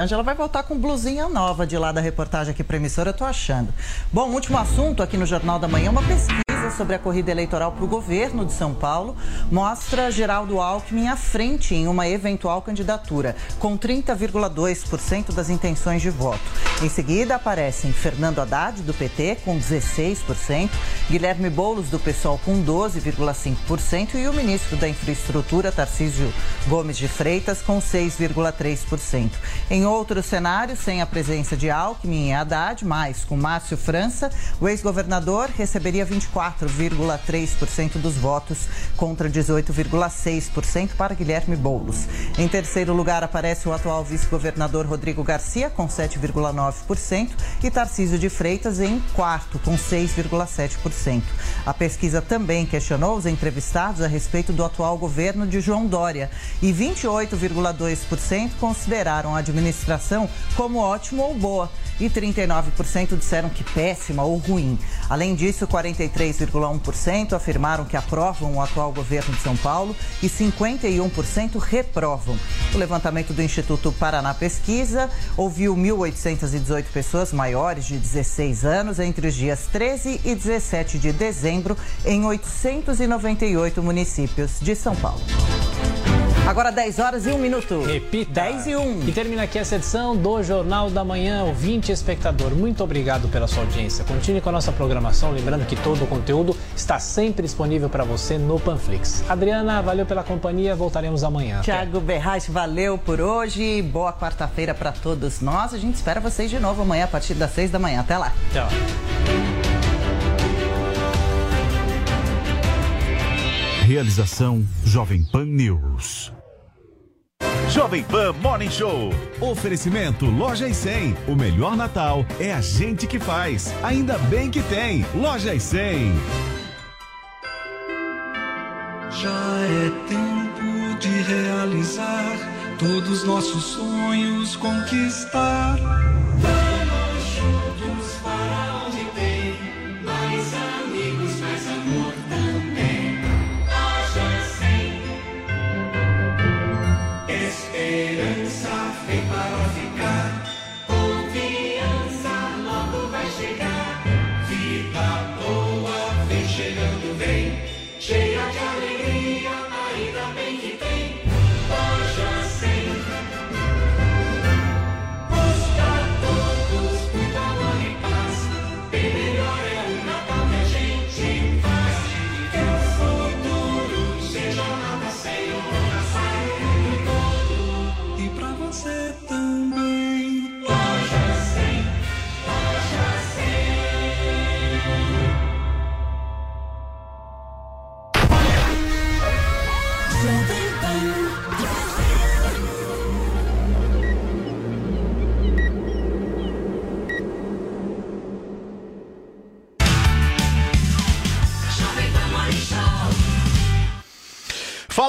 Angela vai voltar com blusinha nova de lá da reportagem aqui para emissora, eu tô achando. Bom, último assunto aqui no Jornal da Manhã, uma pesquisa sobre a corrida eleitoral para o governo de São Paulo mostra Geraldo Alckmin à frente em uma eventual candidatura, com 30,2% das intenções de voto. Em seguida aparecem Fernando Haddad, do PT, com 16%, Guilherme Boulos, do PSOL, com 12,5% e o ministro da Infraestrutura, Tarcísio Gomes de Freitas, com 6,3%. Em outros cenários, sem a presença de Alckmin e Haddad, mas com Márcio França, o ex-governador receberia 24 4,3% dos votos contra 18,6% para Guilherme Boulos. Em terceiro lugar aparece o atual vice-governador Rodrigo Garcia com 7,9% e Tarcísio de Freitas em quarto com 6,7%. A pesquisa também questionou os entrevistados a respeito do atual governo de João Dória e 28,2% consideraram a administração como ótima ou boa e 39% disseram que péssima ou ruim. Além disso, 43,1% afirmaram que aprovam o atual governo de São Paulo e 51% reprovam. O levantamento do Instituto Paraná Pesquisa ouviu 1.818 pessoas maiores de 16 anos entre os dias 13 e 17 de dezembro em 898 municípios de São Paulo. Agora 10 horas e 1 minuto. Repita. 10 e 1. E termina aqui essa edição do Jornal da Manhã, ouvinte e espectador. Muito obrigado pela sua audiência. Continue com a nossa programação, lembrando que todo o conteúdo está sempre disponível para você no Panflix. Adriana, valeu pela companhia, voltaremos amanhã. Tiago Berraz, valeu por hoje. Boa quarta-feira para todos nós. A gente espera vocês de novo amanhã a partir das 6 da manhã. Até lá. Tchau. Realização Jovem Pan News. Jovem Pan Morning Show. Oferecimento Loja e 100. O melhor Natal é a gente que faz. Ainda bem que tem. Loja e 100. Já é tempo de realizar todos nossos sonhos conquistar.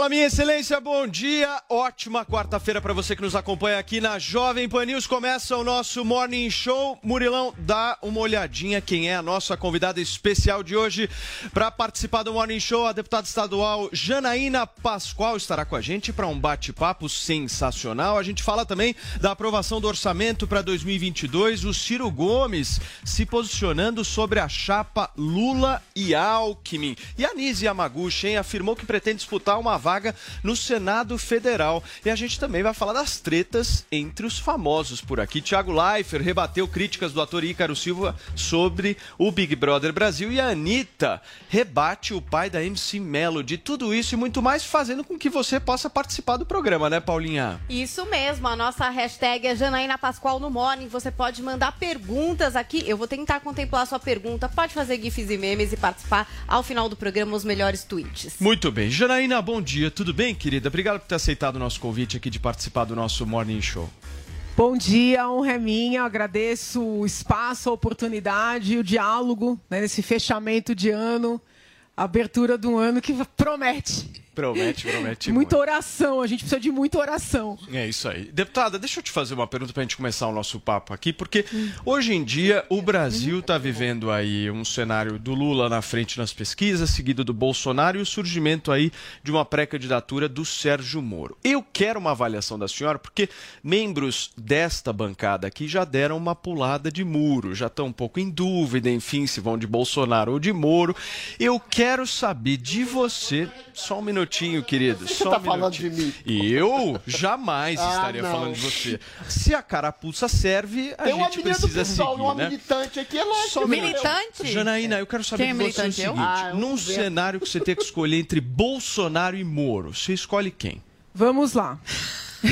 Fala, minha excelência, bom dia. Ótima quarta-feira para você que nos acompanha aqui na Jovem Pan News. Começa o nosso Morning Show. Murilão, dá uma olhadinha quem é a nossa convidada especial de hoje para participar do Morning Show. A deputada estadual Janaína Pascoal estará com a gente para um bate-papo sensacional. A gente fala também da aprovação do orçamento para 2022. O Ciro Gomes se posicionando sobre a chapa Lula e Alckmin. E a Nise Yamaguchi, hein, afirmou que pretende disputar uma vaga no Senado Federal. E a gente também vai falar das tretas entre os famosos por aqui. Tiago Leifert rebateu críticas do ator Ícaro Silva sobre o Big Brother Brasil e a Anitta rebate o pai da MC Melody. Tudo isso e muito mais fazendo com que você possa participar do programa, né, Paulinha? Isso mesmo, a nossa hashtag é Janaína Pascoal no Morning. Você pode mandar perguntas aqui. Eu vou tentar contemplar a sua pergunta. Pode fazer gifs e memes e participar ao final do programa os melhores tweets. Muito bem. Janaína, bom dia. Tudo bem, querida? Obrigado por ter aceitado o nosso convite aqui de participar do nosso Morning Show. Bom dia, honra é minha. Agradeço o espaço, a oportunidade, o diálogo né, nesse fechamento de ano, abertura de um ano que promete. Promete, promete. Muita oração, a gente precisa de muita oração. É isso aí. Deputada, deixa eu te fazer uma pergunta para a gente começar o nosso papo aqui, porque hoje em dia o Brasil está vivendo aí um cenário do Lula na frente nas pesquisas, seguido do Bolsonaro e o surgimento aí de uma pré-candidatura do Sérgio Moro. Eu quero uma avaliação da senhora, porque membros desta bancada aqui já deram uma pulada de muro, já estão um pouco em dúvida, enfim, se vão de Bolsonaro ou de Moro. Eu quero saber de você, só um minutinho, querido. Você só tá um falando minutinho. de mim? Eu jamais Ah, estaria não. falando de você. Se a carapuça serve, a Tem uma gente do precisa pessoal, seguir, uma né? militante aqui, é lógico. Só. Militante? Janaína, eu quero saber Quem é de você o militante, eu? seguinte: Ah, eu num cenário que você tem que escolher entre Bolsonaro e Moro, você escolhe quem? Vamos lá.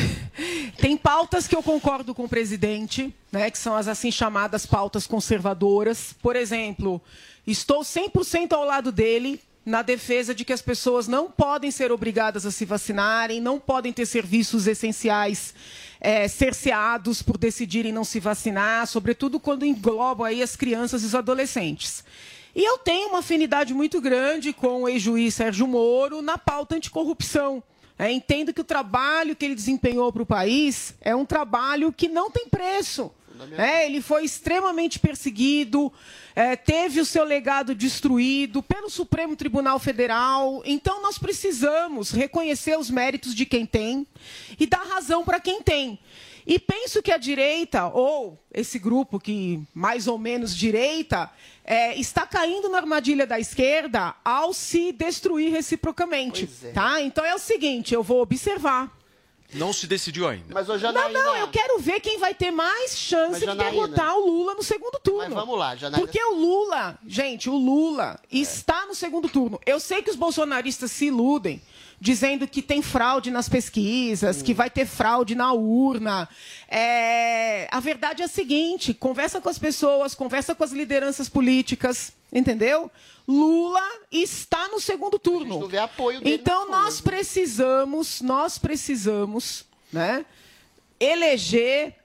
Tem pautas que eu concordo com o presidente, né, que são as assim chamadas pautas conservadoras. Por exemplo, estou 100% ao lado dele na defesa de que as pessoas não podem ser obrigadas a se vacinarem, não podem ter serviços essenciais eh, cerceados por decidirem não se vacinar, sobretudo quando englobam aí as crianças e os adolescentes. E eu tenho uma afinidade muito grande com o ex-juiz Sérgio Moro na pauta anticorrupção. É, entendo que o trabalho que ele desempenhou para o país é um trabalho que não tem preço. É, ele foi extremamente perseguido, é, teve o seu legado destruído pelo Supremo Tribunal Federal. Então, nós precisamos reconhecer os méritos de quem tem e dar razão para quem tem. E penso que a direita, ou esse grupo que mais ou menos direita, é, está caindo na armadilha da esquerda ao se destruir reciprocamente. É. Tá? Então é o seguinte, eu vou observar. Não se decidiu ainda. Mas, ô, Não, Janaína, não, eu quero ver quem vai ter mais chance Mas, de Janaína- derrotar o Lula no segundo turno. Mas vamos lá, Janaína. Porque o Lula, gente, o Lula está no segundo turno. Eu sei que os bolsonaristas se iludem dizendo que tem fraude nas pesquisas, que vai ter fraude na urna. É, A verdade é a seguinte: conversa com as pessoas, conversa com as lideranças políticas, entendeu? Lula está no segundo turno. não vê apoio dele Então nós precisamos, nós precisamos, né, eleger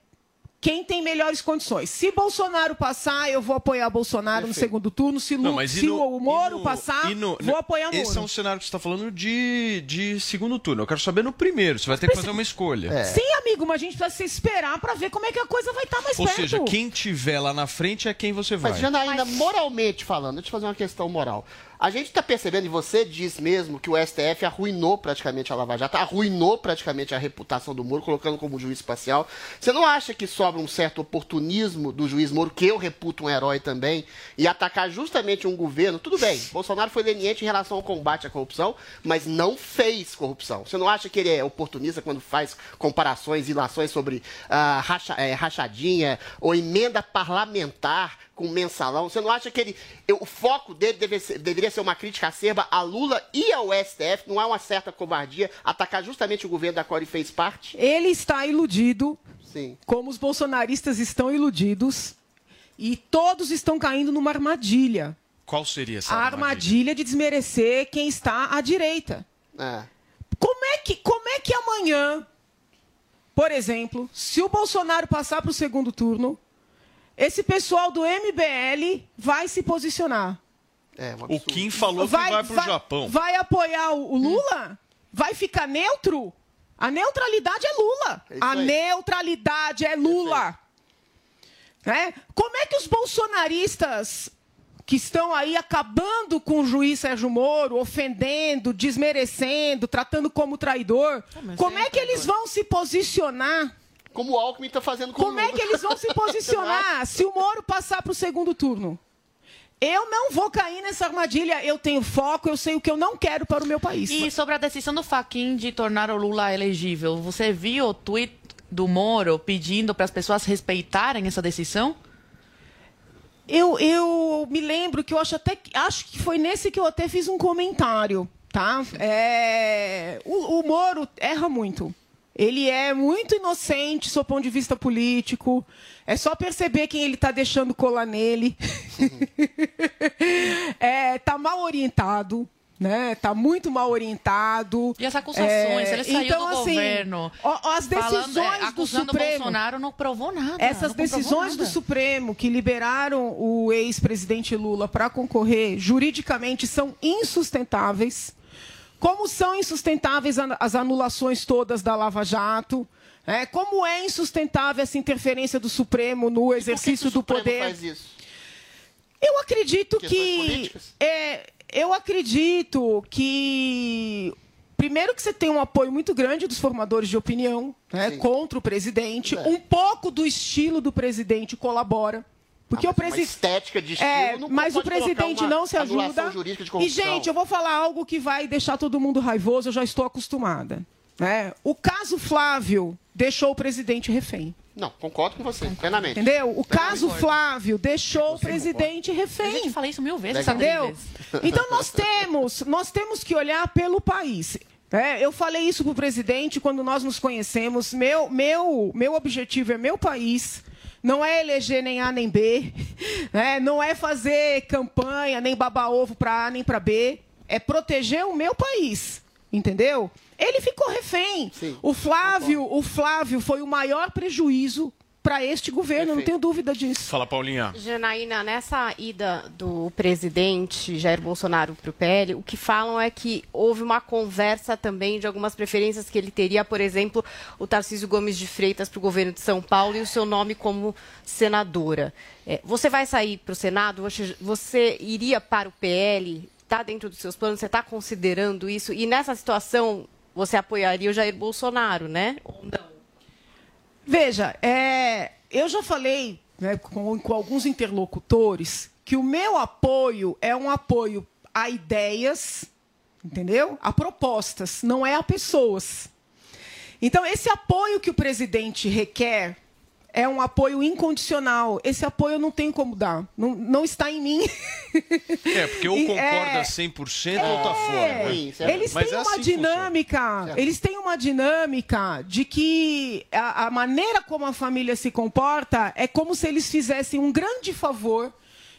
quem tem melhores condições. Se Bolsonaro passar, eu vou apoiar Bolsonaro no segundo turno. Se, Lu, Não, mas se no- o Moro no- passar, no- vou apoiar Moro. Esse é um cenário que você está falando de, de segundo turno. Eu quero saber no primeiro. Você vai ter que fazer uma escolha. É. Sim, amigo, mas a gente precisa se esperar para ver como é que a coisa vai estar mais Ou perto. seja, quem tiver lá na frente é quem você vai. Mas, Janaína, moralmente falando, deixa eu te fazer uma questão moral. A gente está percebendo, e você diz mesmo, que o STF arruinou praticamente a Lava Jato, arruinou praticamente a reputação do Moro, colocando como juiz espacial. Você não acha que sobra um certo oportunismo do juiz Moro, que eu reputo um herói também, e atacar justamente um governo? Tudo bem, Bolsonaro foi leniente em relação ao combate à corrupção, mas não fez corrupção. Você não acha que ele é oportunista quando faz comparações, ilações sobre ah, racha- eh, rachadinha ou emenda parlamentar com mensalão? Você não acha que ele, eu- o foco dele deve ser- deveria ser uma crítica acerba a Lula e ao STF? Não há uma certa covardia atacar justamente o governo da qual ele fez parte? Ele está iludido, Sim. como os bolsonaristas estão iludidos, e todos estão caindo numa armadilha. Qual seria essa a armadilha de desmerecer quem está à direita. É. Como é que, como é que amanhã, por exemplo, se o Bolsonaro passar para o segundo turno, esse pessoal do MBL vai se posicionar? É, um O. Kim falou que vai pro Japão. Vai apoiar o, o Lula? Vai ficar neutro? A neutralidade é Lula. É a aí. neutralidade é Lula. Né? Como é que os bolsonaristas que estão aí acabando com o juiz Sérgio Moro, ofendendo, desmerecendo, tratando como traidor, como é que eles vão se posicionar? Como o Alckmin está fazendo com Como o é Lula. que eles vão se posicionar se o Moro passar para o segundo turno? Eu não vou cair nessa armadilha. Eu tenho foco, eu sei o que eu não quero para o meu país. E sobre a decisão do Faquin de tornar o Lula elegível, você viu o tweet do Moro pedindo para as pessoas respeitarem essa decisão? Eu, eu me lembro que eu acho até que acho que foi nesse que eu até fiz um comentário, tá? É, o, o Moro erra muito. Ele é muito inocente, sob ponto de vista político. É só perceber quem ele está deixando colar nele. é, tá mal orientado. Né? Tá muito mal orientado. E as acusações, ele saiu então, do assim, governo. ó, as falando- decisões é, do o Supremo. Bolsonaro não provou nada. Essas decisões do nada. Supremo que liberaram o ex-presidente Lula para concorrer juridicamente são insustentáveis. Como são insustentáveis as anulações todas da Lava Jato, né? como é insustentável essa interferência do Supremo no exercício do Supremo poder. faz isso? Eu acredito que. É, eu acredito que. Primeiro que você tem um apoio muito grande dos formadores de opinião né, contra o presidente. Um pouco do estilo do presidente colabora. Porque Ah, o mas uma presidente. estética de estilo É, não mas o presidente uma não se ajuda. jurídica de E, gente, eu vou falar algo que vai deixar todo mundo raivoso, eu já estou acostumada. né? O caso Flávio deixou o presidente refém. Não, concordo com você, plenamente. Entendeu? O caso concordo. Flávio deixou o presidente refém. Eu falei isso mil vezes, Entendeu? Adriles. Então nós temos, nós temos que olhar pelo país. É, eu falei isso para o presidente quando nós nos conhecemos. Meu, meu, meu objetivo é meu país. Não é eleger nem A nem B. né? Não é fazer campanha, nem babar ovo para A nem para B. É proteger o meu país. Entendeu? Ele ficou refém. o Flávio, o Flávio foi o maior prejuízo para este governo, eu não tenho dúvida disso. Fala, Paulinha. Janaína, nessa ida do presidente Jair Bolsonaro para o PL, o que falam é que houve uma conversa também de algumas preferências que ele teria, por exemplo, o Tarcísio Gomes de Freitas para o governo de São Paulo e o seu nome como senadora. É, você vai sair para o Senado? Você, você iria para o PL? Está dentro dos seus planos? Você está considerando isso? E nessa situação, você apoiaria o Jair Bolsonaro, né? Ou não? Veja, é, eu já falei né, com, com alguns interlocutores que o meu apoio é um apoio a ideias, entendeu? A propostas, não é a pessoas. Então, esse apoio que o presidente requer é um apoio incondicional. Esse apoio eu não tenho como dar. Não, não está em mim. É, porque ou concorda é, 100% ou tá fora. né? Eles Mas têm é uma assim dinâmica, eles têm uma dinâmica de que a, a maneira como a família se comporta é como se eles fizessem um grande favor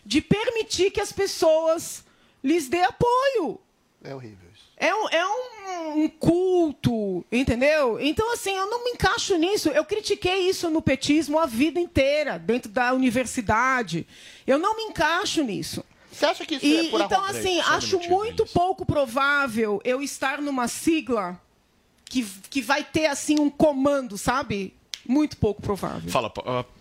de permitir que as pessoas lhes dê apoio. É horrível. É um, é um- um culto, entendeu? Então, assim, eu não me encaixo nisso. Eu critiquei isso no petismo a vida inteira, dentro da universidade. Eu não me encaixo nisso. Você acha que isso E, é por Então, assim, acho muito pouco provável eu estar numa sigla que, que vai ter, assim, um comando, sabe? Muito pouco provável. Fala,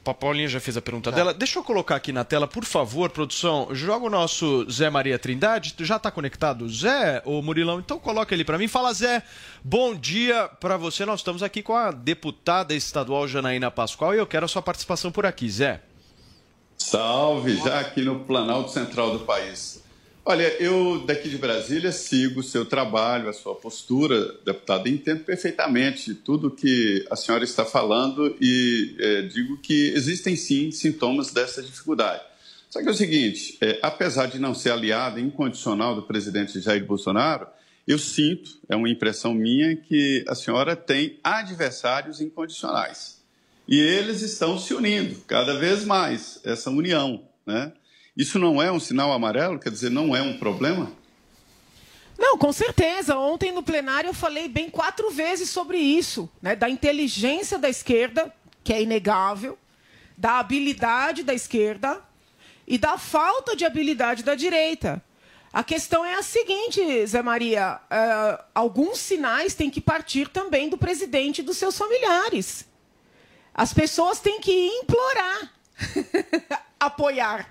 a Paulinha já fez a pergunta Tá. dela. Deixa eu colocar aqui na tela, por favor, produção. Joga o nosso Zé Maria Trindade. Já está conectado, Zé, ou Murilão? Então coloca ele para mim. Fala, Zé. Bom dia para você. Nós estamos aqui com a deputada estadual Janaína Pascoal e eu quero a sua participação por aqui, Zé. Salve, já aqui no Planalto Central do país. Olha, eu daqui de Brasília sigo o seu trabalho, a sua postura, deputada, e entendo perfeitamente tudo que a senhora está falando e eh, digo que existem sim sintomas dessa dificuldade. Só que é o seguinte, eh, apesar de não ser aliado incondicional do presidente Jair Bolsonaro, eu sinto, é uma impressão minha, que a senhora tem adversários incondicionais. E eles estão se unindo cada vez mais, essa união. Né? Isso não é um sinal amarelo? Quer dizer, não é um problema? Não, com certeza. Ontem no plenário eu falei bem quatro vezes sobre isso, né? Da inteligência da esquerda, que é inegável, da habilidade da esquerda e da falta de habilidade da direita. A questão é a seguinte, Zé Maria: eh, alguns sinais têm que partir também do presidente e dos seus familiares. As pessoas têm que implorar, apoiar.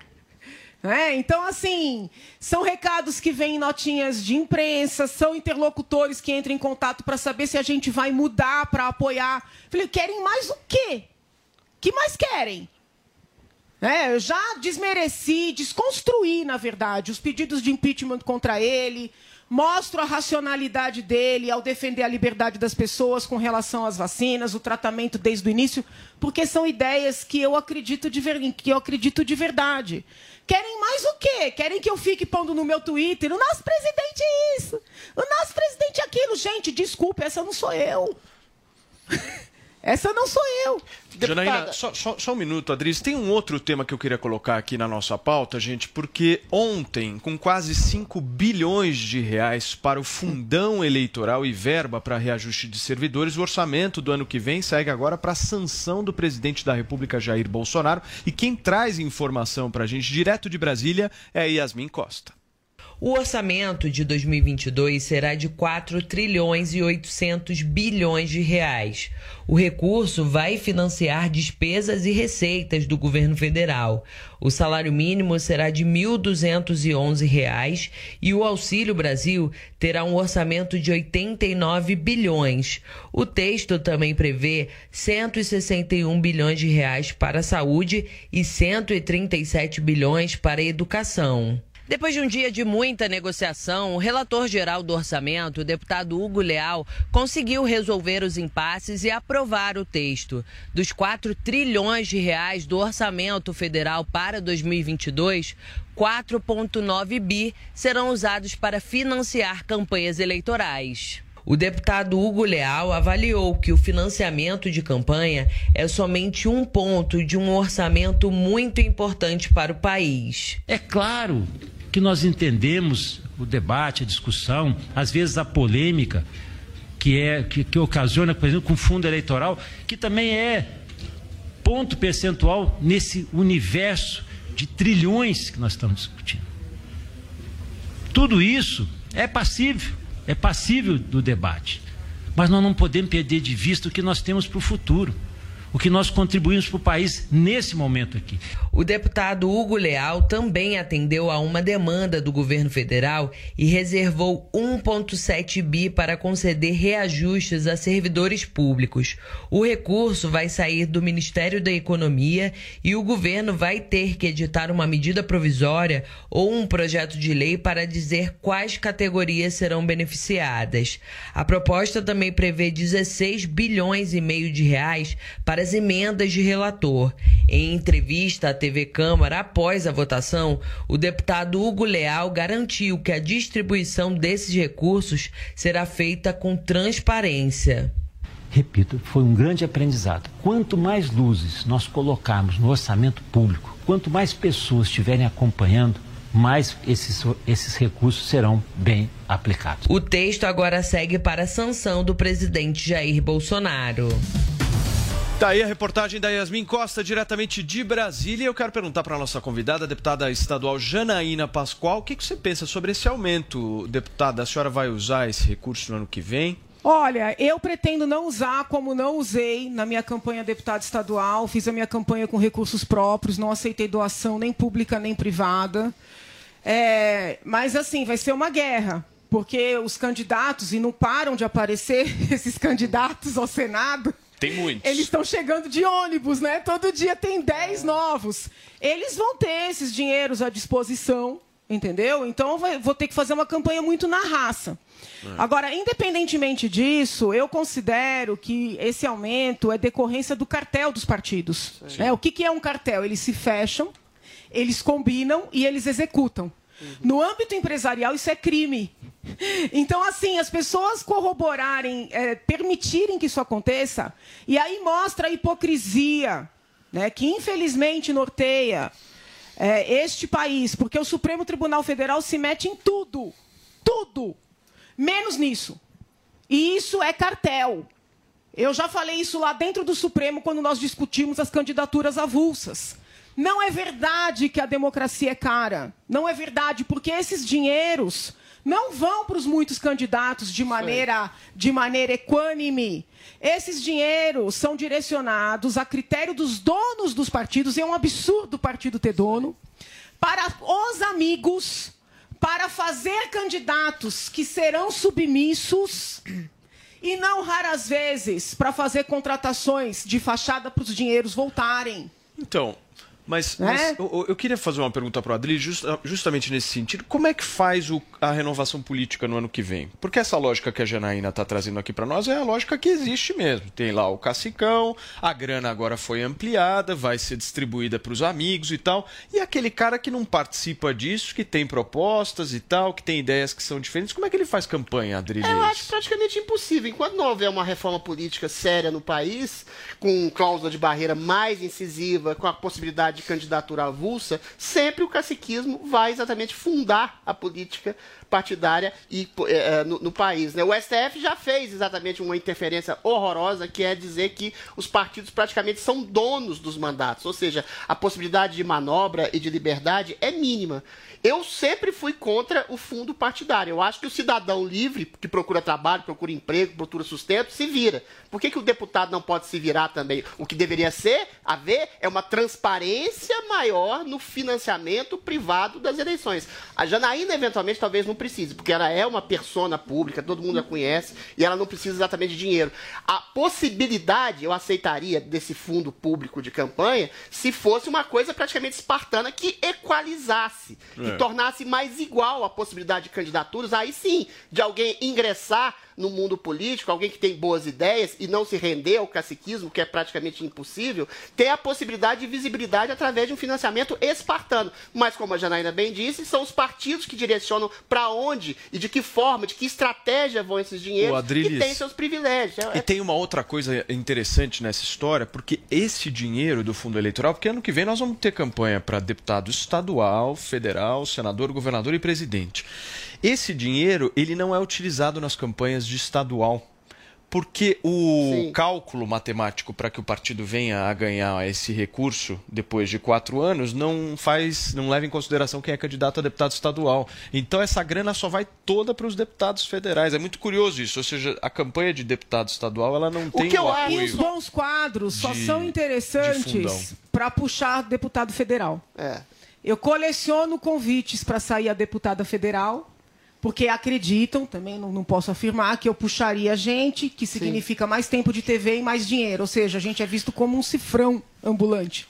Né? Então, assim, são recados que vêm em notinhas de imprensa, são interlocutores que entram em contato para saber se a gente vai mudar para apoiar. Falei, querem mais o quê? que mais querem? Né? Eu já desmereci, desconstruí, na verdade, os pedidos de impeachment contra ele, mostro a racionalidade dele ao defender a liberdade das pessoas com relação às vacinas, o tratamento desde o início, porque são ideias que eu acredito de, ver... que eu acredito de verdade. Querem mais o quê? Querem que eu fique pondo no meu Twitter o nosso presidente é isso, o nosso presidente é aquilo. Gente, desculpe, essa não sou eu. Essa não sou eu. Janaína, só, só- só um minuto, Adris. Tem um outro tema que eu queria colocar aqui na nossa pauta, gente, porque ontem, com quase 5 bilhões de reais para o fundão eleitoral e verba para reajuste de servidores, o orçamento do ano que vem segue agora para a sanção do presidente da República, Jair Bolsonaro. E quem traz informação para a gente direto de Brasília é Yasmin Costa. O orçamento de 2022 será de 4 trilhões e 800 bilhões de reais. O recurso vai financiar despesas e receitas do governo federal. O salário mínimo será de 1.211 reais e o Auxílio Brasil terá um orçamento de 89 bilhões. O texto também prevê 161 bilhões de reais para a saúde e 137 bilhões para a educação. Depois de um dia de muita negociação, o relator geral do orçamento, o deputado Hugo Leal, conseguiu resolver os impasses e aprovar o texto. Dos 4 trilhões de reais do orçamento federal para 2022, 4,9 bi serão usados para financiar campanhas eleitorais. O deputado Hugo Leal avaliou que o financiamento de campanha é somente um ponto de um orçamento muito importante para o país. É claro que nós entendemos o debate, a discussão, às vezes a polêmica que é que, que ocasiona, por exemplo, com fundo eleitoral, que também é ponto percentual nesse universo de trilhões que nós estamos discutindo. Tudo isso é passível, é passível do debate. Mas nós não podemos perder de vista o que nós temos para o futuro o que nós contribuímos para o país nesse momento aqui. O deputado Hugo Leal também atendeu a uma demanda do governo federal e reservou 1,7 bi para conceder reajustes a servidores públicos. O recurso vai sair do Ministério da Economia e o governo vai ter que editar uma medida provisória ou um projeto de lei para dizer quais categorias serão beneficiadas. A proposta também prevê 16 bilhões e meio de reais para as emendas de relator. Em entrevista TV Câmara após a votação, o deputado Hugo Leal garantiu que a distribuição desses recursos será feita com transparência. Repito, foi um grande aprendizado. Quanto mais luzes nós colocarmos no orçamento público, quanto mais pessoas estiverem acompanhando, mais esses, esses recursos serão bem aplicados. O texto agora segue para a sanção do presidente Jair Bolsonaro. Tá aí a reportagem da Yasmin Costa, diretamente de Brasília. Eu quero perguntar para a nossa convidada, a deputada estadual Janaína Pascoal, o que, que você pensa sobre esse aumento, deputada? A senhora vai usar esse recurso no ano que vem? Olha, eu pretendo não usar como não usei na minha campanha deputada estadual. Fiz a minha campanha com recursos próprios, não aceitei doação nem pública nem privada. É, mas assim, vai ser uma guerra, porque os candidatos, e não param de aparecer esses candidatos ao Senado. Tem muitos. Eles estão chegando de ônibus, né? Todo dia tem 10 novos. Eles vão ter esses dinheiros à disposição, entendeu? Então vai, vou ter que fazer uma campanha muito na raça. Agora, independentemente disso, eu considero que esse aumento é decorrência do cartel dos partidos. É, o que, que é um cartel? Eles se fecham, eles combinam e eles executam. No âmbito empresarial, isso é crime. Então, assim, as pessoas corroborarem, é, permitirem que isso aconteça, e aí mostra a hipocrisia, né, que infelizmente norteia é, este país, porque o Supremo Tribunal Federal se mete em tudo, tudo, menos nisso. E isso é cartel. Eu já falei isso lá dentro do Supremo quando nós discutimos as candidaturas avulsas. Não é verdade que a democracia é cara. Não é verdade, porque esses dinheiros não vão para os muitos candidatos de maneira, de maneira equânime. Esses dinheiros são direcionados a critério dos donos dos partidos, e é um absurdo o partido ter dono, para os amigos, para fazer candidatos que serão submissos e não raras vezes para fazer contratações de fachada para os dinheiros voltarem. Então, mas, Né? mas eu, eu queria fazer uma pergunta para o Adri, justa- justamente nesse sentido. Como é que faz o- a renovação política no ano que vem? Porque essa lógica que a Janaína está trazendo aqui para nós é a lógica que existe mesmo. Tem lá o cacicão, a grana agora foi ampliada, vai ser distribuída para os amigos e tal. E aquele cara que não participa disso, que tem propostas e tal, que tem ideias que são diferentes, como é que ele faz campanha, Adri? Eu acho praticamente impossível. Enquanto não houver uma reforma política séria no país, com cláusula de barreira mais incisiva, com a possibilidade de candidatura avulsa, sempre o caciquismo vai exatamente fundar a política partidária e, eh, no, no país. Né? O STF já fez exatamente uma interferência horrorosa, que é dizer que os partidos praticamente são donos dos mandatos, ou seja, a possibilidade de manobra e de liberdade é mínima. Eu sempre fui contra o fundo partidário. Eu acho que o cidadão livre, que procura trabalho, procura emprego, procura sustento, se vira. Por que, que o deputado não pode se virar também? O que deveria ser, haver, é uma transparência maior no financiamento privado das eleições. A Janaína, eventualmente, talvez não precise, porque ela é uma persona pública, todo mundo a conhece, e ela não precisa exatamente de dinheiro. A possibilidade, eu aceitaria, desse fundo público de campanha, se fosse uma coisa praticamente espartana que equalizasse, que É. tornasse mais igual a possibilidade de candidaturas, aí sim, de alguém ingressar no mundo político, alguém que tem boas ideias e não se render ao caciquismo, que é praticamente impossível, ter a possibilidade de visibilidade através de um financiamento espartano. Mas, como a Janaína bem disse, são os partidos que direcionam para onde e de que forma, de que estratégia vão esses dinheiros Adriles, e têm seus privilégios. É- E tem uma outra coisa interessante nessa história, porque esse dinheiro do fundo eleitoral, porque ano que vem nós vamos ter campanha para deputado estadual, federal, senador, governador e presidente. Esse dinheiro, ele não é utilizado nas campanhas de estadual. Porque o cálculo matemático para que o partido venha a ganhar esse recurso depois de quatro anos não faz, não leva em consideração quem é candidato a deputado estadual. Então essa grana só vai toda para os deputados federais. É muito curioso isso. Ou seja, a campanha de deputado estadual ela não tem o apoio. E os bons quadros só de- são de interessantes para puxar deputado federal. Eu coleciono convites para sair a deputada federal, porque acreditam, também não, não posso afirmar, que eu puxaria gente, que significa mais tempo de TV e mais dinheiro. Ou seja, a gente é visto como um cifrão ambulante.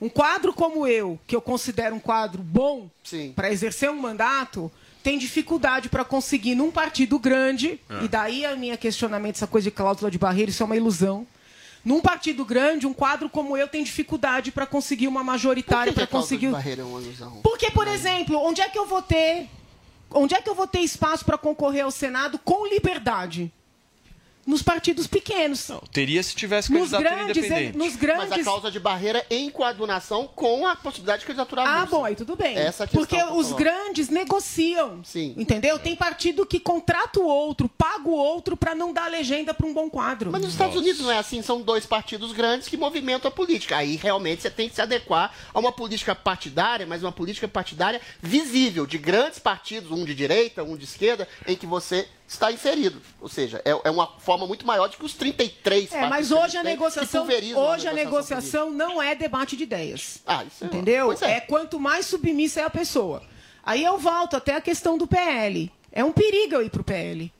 Um quadro como eu, que eu considero um quadro bom para exercer um mandato, tem dificuldade para conseguir num partido grande, É. e daí a minha questionamento, essa coisa de cláusula de barreira, isso é uma ilusão. Num partido grande, um quadro como eu tem dificuldade para conseguir uma majoritária, para cláusula de conseguir. barreira é uma ilusão? Porque, por exemplo, onde é que eu vou ter. Onde é que eu vou ter espaço para concorrer ao Senado com liberdade? Nos partidos pequenos. Teria se tivesse Nos candidatura grandes, independente. nos grandes. Mas a cláusula de barreira em coadunação com a possibilidade de candidatura Ah, bom, aí tudo bem. Essa é Porque os grandes negociam. Entendeu? Tem partido que contrata o outro, paga o outro para não dar legenda para um bom quadro. Mas nos Estados Unidos não é assim, são dois partidos grandes que movimentam a política. Aí realmente você tem que se adequar a uma política partidária, mas uma política partidária visível, de grandes partidos, um de direita, um de esquerda, em que você está inserido. Ou seja, é, é uma forma muito maior do que os 33 É, mas hoje a negociação, hoje a negociação negociação não é debate de ideias. Ah, isso é- Entendeu? é. é quanto mais submissa é a pessoa. Aí eu volto até a questão do PL. É um perigo eu ir pro PL.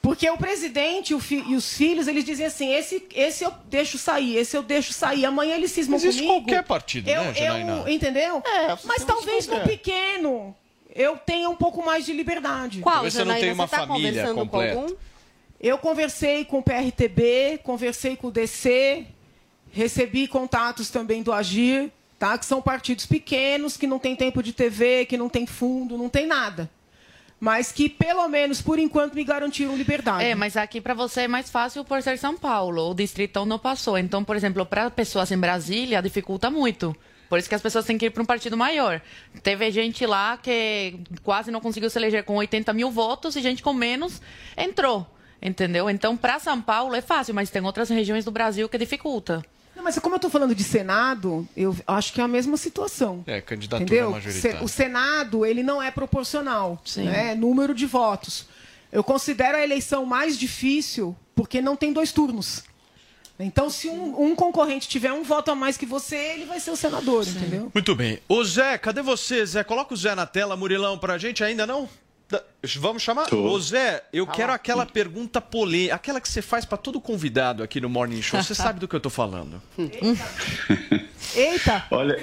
Porque o presidente e, o fi- e os filhos, eles dizem assim, esse, esse eu deixo sair, esse eu deixo sair. Amanhã eles cismam Mas isso comigo. qualquer partido, eu, né, Janaína? eu, Entendeu? É, Mas talvez no pequeno eu tenha um pouco mais de liberdade. Qual, Talvez você não tenha uma Você tá família conversando com completa. algum? Eu conversei com o PRTB, conversei com o DC, recebi contatos também do Agir, tá? que são partidos pequenos, que não tem tempo de TV, que não tem fundo, não tem nada. Mas que, pelo menos, por enquanto, me garantiram liberdade. É, mas aqui para você é mais fácil por ser São Paulo. O distritão não passou. Então, por exemplo, para pessoas em Brasília, dificulta muito. Por isso que as pessoas têm que ir para um partido maior. Teve gente lá que quase não conseguiu se eleger com 80 mil votos e gente com menos entrou. Entendeu? Então, para São Paulo é fácil, mas tem outras regiões do Brasil que dificulta. Não, mas como eu estou falando de Senado, eu acho que é a mesma situação. É, candidatura Entendeu? majoritária. O Senado, ele não é proporcional. Sim. Né? Número de votos. Eu considero a eleição mais difícil porque não tem dois turnos. Então, se um, um concorrente tiver um voto a mais que você, ele vai ser o senador, entendeu? Muito bem. Ô Zé, cadê você, Zé? Coloca o Zé na tela, Murilão, pra gente ainda não? Da- Vamos chamar? Tô. Ô Zé, eu Tá quero aquela pergunta polêmica, aquela que você faz pra todo convidado aqui no Morning Show. Você sabe do que eu tô falando. Eita! Olha,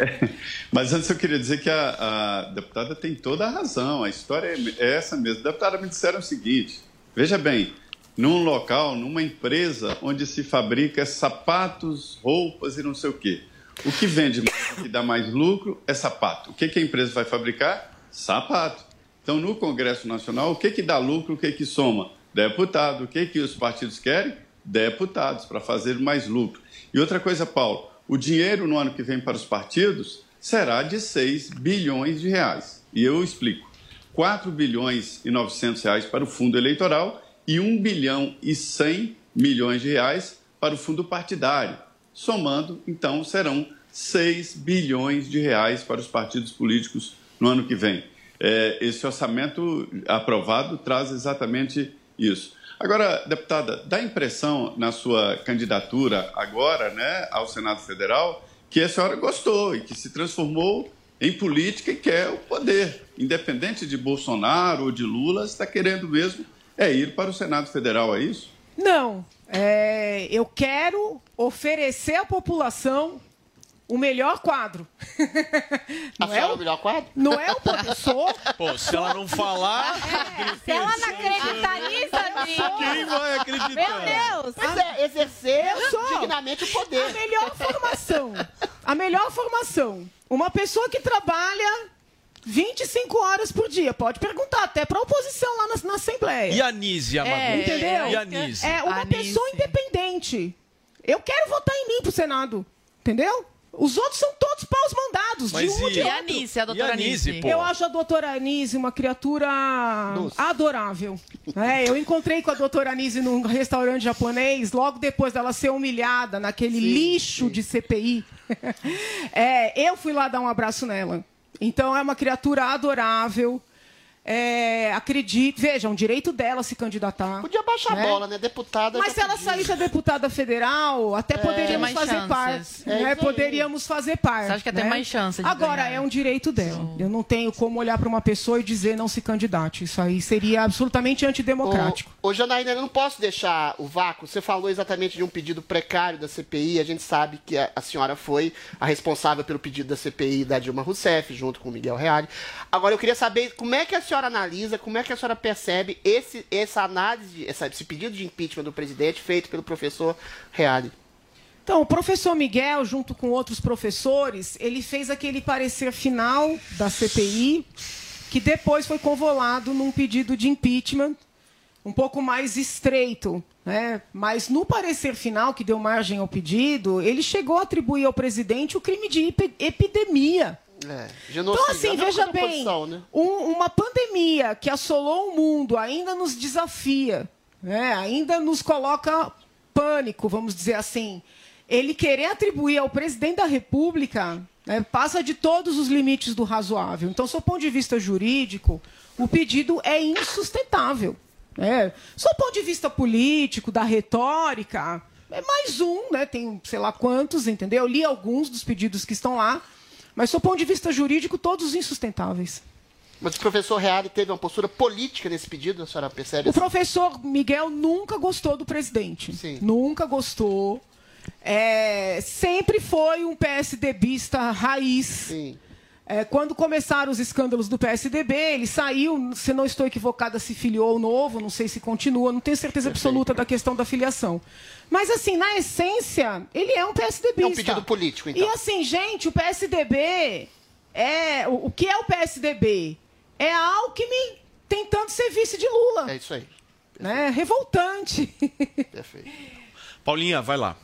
mas antes eu queria dizer que a, a deputada tem toda a razão. A história é essa mesmo. Deputada, me disseram o seguinte: veja bem, num local, numa empresa onde se fabrica sapatos, roupas e não sei o quê. O que vende mais, o que dá mais lucro é sapato. O que, que a empresa vai fabricar? Sapato. Então, no Congresso Nacional, o que, que dá lucro, o que, que soma? Deputado. O que, que os partidos querem? Deputados, para fazer mais lucro. E outra coisa, Paulo, o dinheiro no ano que vem para os partidos será de 6 bilhões de reais. E eu explico. 4 bilhões e 900 reais para o fundo eleitoral e 1 bilhão e 100 milhões de reais para o fundo partidário. Somando, então, serão 6 bilhões de reais para os partidos políticos no ano que vem. É, esse orçamento aprovado traz exatamente isso. Agora, deputada, dá a impressão na sua candidatura agora né, ao Senado Federal que a senhora gostou e que se transformou em política e quer o poder. Independente de Bolsonaro ou de Lula, está querendo mesmo é ir para o Senado Federal, é isso? Não. É, eu quero oferecer à população o melhor quadro. A senhora é o melhor quadro? Não é o professor. Pô, se ela não falar. Se ela não acreditar nisso, Adri. Quem vai acreditar? Meu Deus! Pois é, exercer dignamente o poder. A melhor formação. A melhor formação. Uma pessoa que trabalha 25 horas por dia. Pode perguntar até para a oposição lá na, na Assembleia. E a Nise, Amador? É, Entendeu? E a Nise? É uma pessoa independente. Eu quero votar em mim pro Senado. Entendeu? Os outros são todos paus mandados, Mas de um e- de e a outro. Anísia, a doutora E a Anísia? pô? Eu acho a doutora Anise uma criatura adorável. É, eu encontrei com a doutora Anise num restaurante japonês, logo depois dela ser humilhada naquele lixo de CPI. É, eu fui lá dar um abraço nela. Então é uma criatura adorável. É, acredito, veja, é um direito dela se candidatar. Podia baixar a bola, né? Deputada. Mas se ela podia. saísse a deputada federal, até É. poderíamos Tem fazer parte. É né? Poderíamos fazer parte. Você acha que tem né? mais chance de Agora, ganhar? é um direito dela. Eu não tenho como olhar para uma pessoa e dizer não se candidate. Isso aí seria absolutamente antidemocrático. Ô, ô Janaína, eu não posso deixar o vácuo. Você falou exatamente de um pedido precário da CPI. A gente sabe que a, a senhora foi a responsável pelo pedido da CPI da Dilma Rousseff, junto com o Miguel Reale. Agora, eu queria saber como é que a senhora analisa, como é que a senhora percebe esse, essa análise, essa- esse pedido de impeachment do presidente feito pelo professor Reale. Então, o professor Miguel, junto com outros professores, ele fez aquele parecer final da CPI, que depois foi convolado num pedido de impeachment um pouco mais estreito. Né? Mas no parecer final, que deu margem ao pedido, ele chegou a atribuir ao presidente o crime de epidemia. É, Então, assim, veja bem, né? um- uma pandemia que assolou o mundo ainda nos desafia, né? ainda nos coloca pânico, vamos dizer assim. Ele querer atribuir ao presidente da República né, passa de todos os limites do razoável. Então, do ponto de vista jurídico, o pedido é insustentável. Né? Do ponto de vista político, da retórica, é mais um, né? tem sei lá quantos, entendeu? Eu li alguns dos pedidos que estão lá, mas do ponto de vista jurídico, todos insustentáveis. Mas o professor Reale teve uma postura política nesse pedido, a senhora percebe? O professor Miguel nunca gostou do presidente. Nunca gostou. É, sempre foi um PSDBista raiz. É, quando começaram os escândalos do PSDB, ele saiu, se não estou equivocada, se filiou novo, não sei se continua, não tenho certeza absoluta da questão da filiação. Mas, assim, na essência, ele é um PSDBista. É um pedido político, então. E, assim, gente, o PSDB é. O, o que é o PSDB? É a Alckmin tentando ser vice de Lula. É isso aí. Né? Revoltante. Perfeito. Paulinha, vai lá.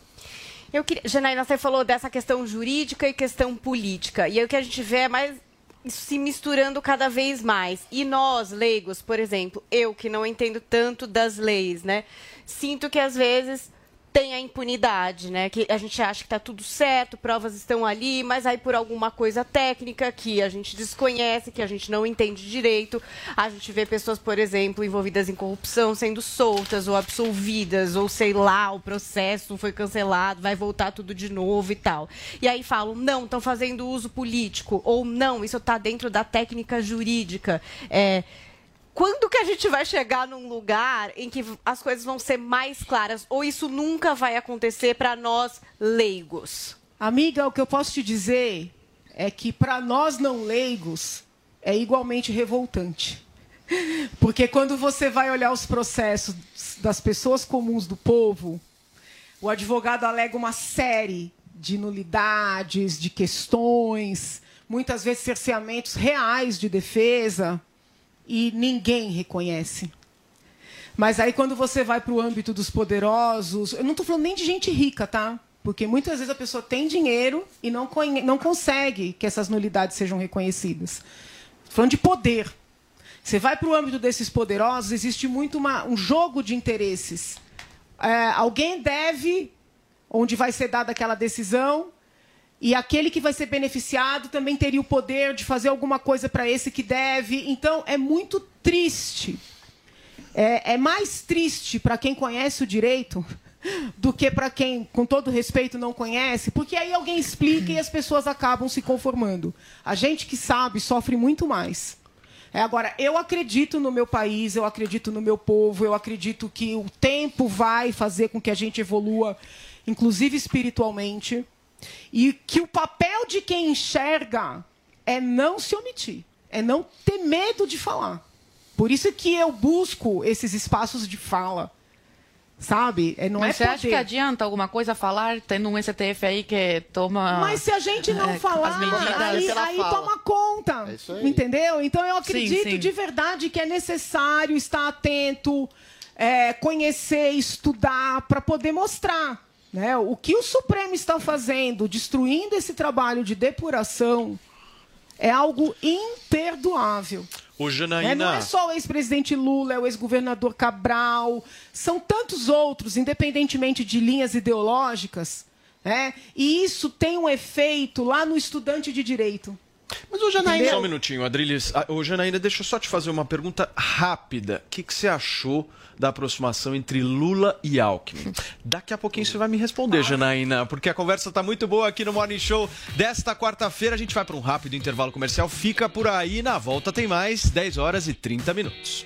Eu queria, Janaína, você falou dessa questão jurídica e questão política. E aí o que a gente vê é mais isso se misturando cada vez mais. E nós, leigos, por exemplo, eu que não entendo tanto das leis, né? Sinto que às vezes tem a impunidade, né? Que a gente acha que está tudo certo, provas estão ali, mas aí por alguma coisa técnica que a gente desconhece, que a gente não entende direito, a gente vê pessoas, por exemplo, envolvidas em corrupção sendo soltas ou absolvidas, ou sei lá, o processo foi cancelado, vai voltar tudo de novo e tal. E aí falam, não, estão fazendo uso político, ou não, isso está dentro da técnica jurídica. É, quando que a gente vai chegar num lugar em que as coisas vão ser mais claras? Ou isso nunca vai acontecer para nós leigos? Amiga, o que eu posso te dizer é que para nós não leigos é igualmente revoltante. Porque quando você vai olhar os processos das pessoas comuns do povo, o advogado alega uma série de nulidades, de questões, muitas vezes cerceamentos reais de defesa, e ninguém reconhece. Mas aí quando você vai para o âmbito dos poderosos, eu não estou falando nem de gente rica, tá? Porque muitas vezes a pessoa tem dinheiro e não, não consegue que essas nulidades sejam reconhecidas. Falando de poder. Você vai para o âmbito desses poderosos, existe muito uma- um jogo de interesses. É, alguém deve, onde vai ser dada aquela decisão, e aquele que vai ser beneficiado também teria o poder de fazer alguma coisa para esse que deve. Então, é muito triste. É, é mais triste para quem conhece o direito do que para quem, com todo respeito, não conhece, porque aí alguém explica e as pessoas acabam se conformando. A gente que sabe sofre muito mais. É, agora, eu acredito no meu país, eu acredito no meu povo, eu acredito que o tempo vai fazer com que a gente evolua, inclusive espiritualmente, e que o papel de quem enxerga é não se omitir, é não ter medo de falar. Por isso que eu busco esses espaços de fala. Sabe? É, não Mas é você acha que poder. adianta alguma coisa falar, tendo um STF aí que toma. Mas se a gente não é, falar, as medidas- aí, aí toma conta. Entendeu? Então eu acredito sim. de verdade que é necessário estar atento, é, conhecer, estudar, para poder mostrar. Né? O que o Supremo está fazendo, destruindo esse trabalho de depuração, é algo imperdoável. É, Janaína. não é só o ex-presidente Lula, é o ex-governador Cabral, são tantos outros, independentemente de linhas ideológicas, né? e isso tem um efeito lá no estudante de direito. Mas o Janaína. Só um minutinho, Adriles. Ah, Ô, Janaína, deixa eu só te fazer uma pergunta rápida. O que, que você achou da aproximação entre Lula e Alckmin? Daqui a pouquinho você vai me responder, Janaína, porque a conversa tá muito boa aqui no Morning Show desta quarta-feira. A gente vai para um rápido intervalo comercial. Fica por aí, na volta tem mais 10 horas e 30 minutos.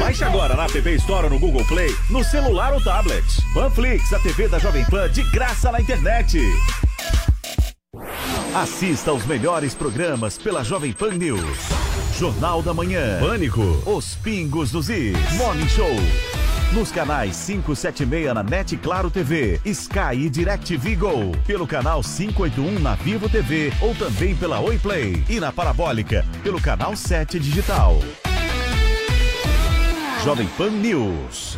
Baixe agora na App Store ou no Google Play, no celular ou tablet. Panflix, a TV da Jovem Pan de graça na internet. Assista aos melhores programas pela Jovem Pan News. Jornal da Manhã. Pânico. Os Pingos dos Is. Morning Show. Nos canais 576 na NET Claro TV, Sky e DirecTV Go. Pelo canal 581 na Vivo TV ou também pela Oi Play. E na Parabólica, pelo canal 7 Digital. Jovem Pan News.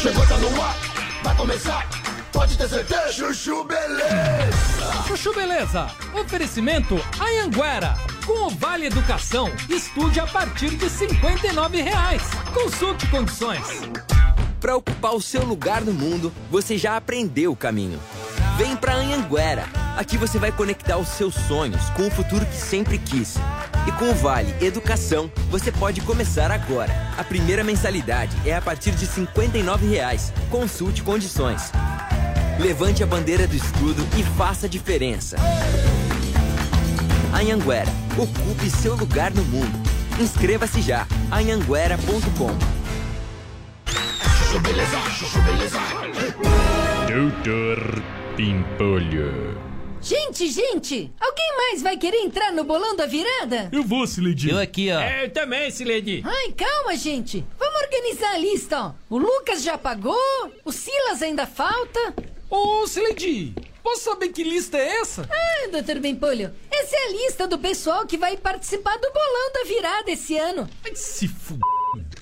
Chegou, tá no ar, vai começar, pode ter certeza. Chuchu Beleza. Chuchu Beleza. Oferecimento Anhanguera. Com o Vale Educação, estude a partir de 59 reais. Consulte condições. Para ocupar o seu lugar no mundo, você já aprendeu o caminho. Vem pra Anhanguera. Aqui você vai conectar os seus sonhos com o futuro que sempre quis. E com o Vale Educação, você pode começar agora. A primeira mensalidade é a partir de 59 reais. Consulte condições. Levante a bandeira do estudo e faça a diferença. Anhanguera. Ocupe seu lugar no mundo. Inscreva-se já. anhanguera.com Beleza, Chuchu Beleza. Doutor Pimpolho. Gente, gente! Alguém mais vai querer entrar no bolão da virada? Eu vou, Sileidi. Eu aqui, ó. É, eu também, Sileidi. Ai, calma, gente! Vamos organizar a lista, ó. O Lucas já pagou, o Silas ainda falta. Ô, Sileidi, posso saber que lista é essa? Ah, doutor Bempolho, essa é a lista do pessoal que vai participar do bolão da virada esse ano. Ai, se f...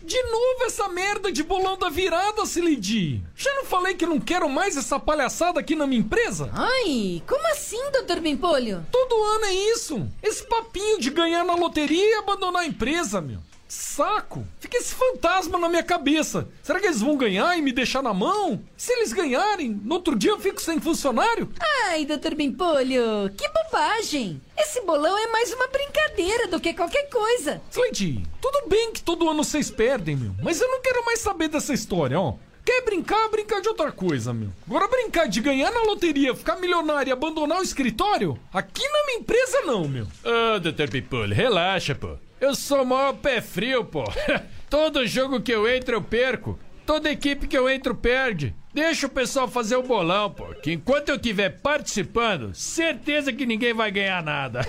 De novo essa merda de bolão da virada, Sileidi. Já não falei que não quero mais essa palhaçada aqui na minha empresa? Ai, como assim, doutor Bempolho? Todo ano é isso. Esse papinho de ganhar na loteria e abandonar a empresa, meu. Saco! Fica esse fantasma na minha cabeça. Será que eles vão ganhar e me deixar na mão? Se eles ganharem, no outro dia eu fico sem funcionário? Ai, doutor Bimpolho, que bobagem! Esse bolão é mais uma brincadeira do que qualquer coisa. Slade, tudo bem que todo ano vocês perdem, meu. Mas eu não quero mais saber dessa história, ó. Quer brincar, brincar de outra coisa, meu. Agora brincar de ganhar na loteria, ficar milionário e abandonar o escritório? Aqui na minha empresa não, meu. Ô, doutor Pimpolho, relaxa, pô. Eu sou o maior pé frio, pô. Todo jogo que eu entro, eu perco. Toda equipe que eu entro, perde. Deixa o pessoal fazer o bolão, pô. Que enquanto eu estiver participando, certeza que ninguém vai ganhar nada.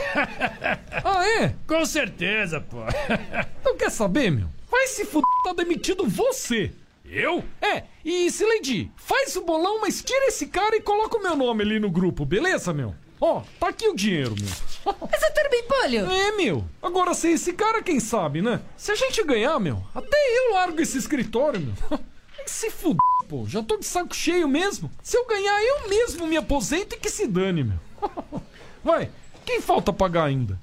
ah, é? Com certeza, pô. Não quer saber, meu? Vai se fuder, tá demitido você. Eu? É, e Sileidi, faz o bolão, mas tira esse cara e coloca o meu nome ali no grupo, beleza, meu? Ó, tá aqui o dinheiro, meu. Mas eu também, Polho. É, meu. Agora, sem esse cara, quem sabe, né? Se a gente ganhar, meu, até eu largo esse escritório, meu. Se fuder, pô. Já tô de saco cheio mesmo. Se eu ganhar, eu mesmo me aposento e que se dane, meu. Vai, quem falta pagar ainda?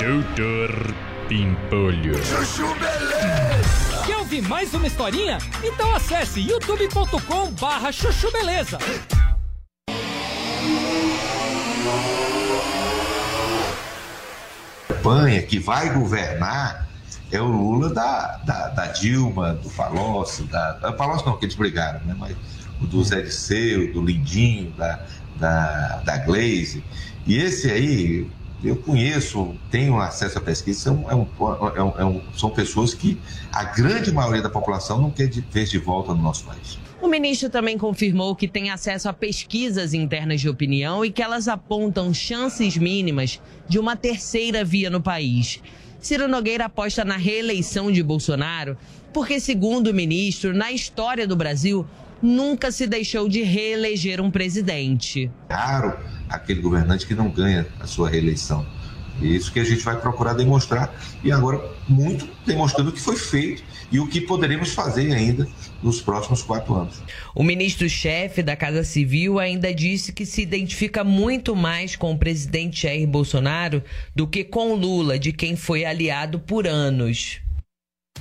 Doutor Pimpolho. Chuchu Beleza! Quer ouvir mais uma historinha? Então acesse youtube.com barra chuchu beleza. Campanha que vai governar é o Lula da, da, da Dilma, do Palocci, da, da Palocci não, que eles brigaram, né? Mas o do Zé Disseu, do Lindinho, da, da, da Glaze. E esse aí, eu conheço, tenho acesso à pesquisa, são, é um, é um, é um, são pessoas que a grande maioria da população não quer de, ver de volta no nosso país. O ministro também confirmou que tem acesso a pesquisas internas de opinião e que elas apontam chances mínimas de uma terceira via no país. Ciro Nogueira aposta na reeleição de Bolsonaro porque, segundo o ministro, na história do Brasil, nunca se deixou de reeleger um presidente. Raro aquele governante que não ganha a sua reeleição. É isso que a gente vai procurar demonstrar e agora muito demonstrando o que foi feito e o que poderemos fazer ainda nos próximos quatro anos. O ministro-chefe da Casa Civil ainda disse que se identifica muito mais com o presidente Jair Bolsonaro do que com Lula, de quem foi aliado por anos.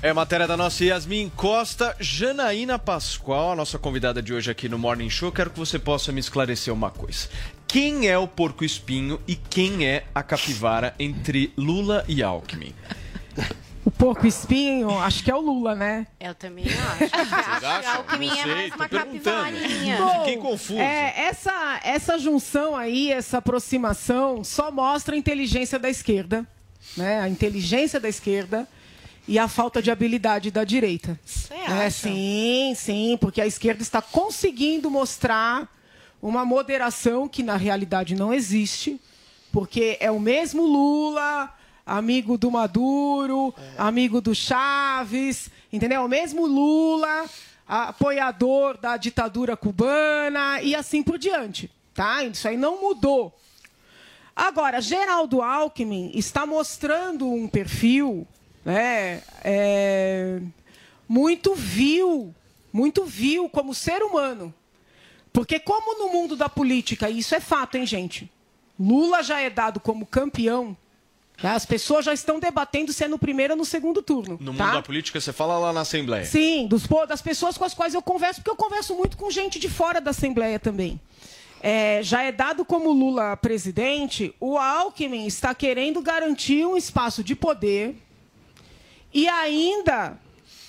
É matéria da nossa Yasmin Costa, Janaína Pascoal, a nossa convidada de hoje aqui no Morning Show. Quero que você possa me esclarecer uma coisa. Quem é o porco espinho e quem é a capivara entre Lula e Alckmin? O porco espinho, acho que é o Lula, né? Eu também acho. acho que acham? Alckmin Não é mais uma capivarinha. Fiquei confuso. É, essa, essa junção aí, essa aproximação, só mostra a inteligência da esquerda, né? A inteligência da esquerda e a falta de habilidade da direita. É, sim, sim, porque a esquerda está conseguindo mostrar uma moderação que na realidade não existe, porque é o mesmo Lula, amigo do Maduro, amigo do Chaves, entendeu? O mesmo Lula, apoiador da ditadura cubana e assim por diante, tá? Isso aí não mudou. Agora, Geraldo Alckmin está mostrando um perfil né, é, muito vil, muito vil como ser humano. Porque como no mundo da política, isso é fato, hein, gente? Lula já é dado como campeão. As pessoas já estão debatendo se é no primeiro ou no segundo turno. No tá? mundo da política, você fala lá na Assembleia. Sim, dos, das pessoas com as quais eu converso, porque eu converso muito com gente de fora da Assembleia também. É, já é dado como Lula presidente, o Alckmin está querendo garantir um espaço de poder e ainda,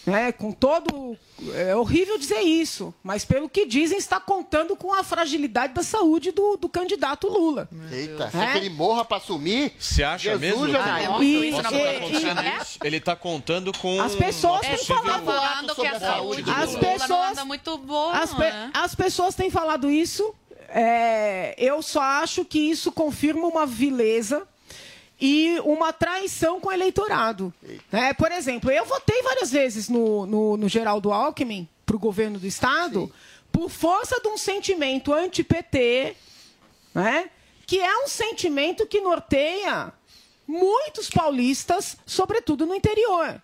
né, com todo. É horrível dizer isso, mas pelo que dizem, está contando com a fragilidade da saúde do, do candidato Lula. Eita, É? se ele morra pra assumir. Você acha Jesus mesmo? já- que- Ah, é isso, tá acontecendo acontecer, isso? Ele tá contando com. As pessoas têm falado- Falando que a saúde do As Lula pessoas- não anda muito boa, As, pe- é? as pessoas têm falado isso. é, eu só acho que isso confirma uma vileza e uma traição com o eleitorado. né? por exemplo, eu votei várias vezes no, no, no Geraldo Alckmin para o governo do Estado por força de um sentimento anti-PT, né? que é um sentimento que norteia muitos paulistas, sobretudo no interior.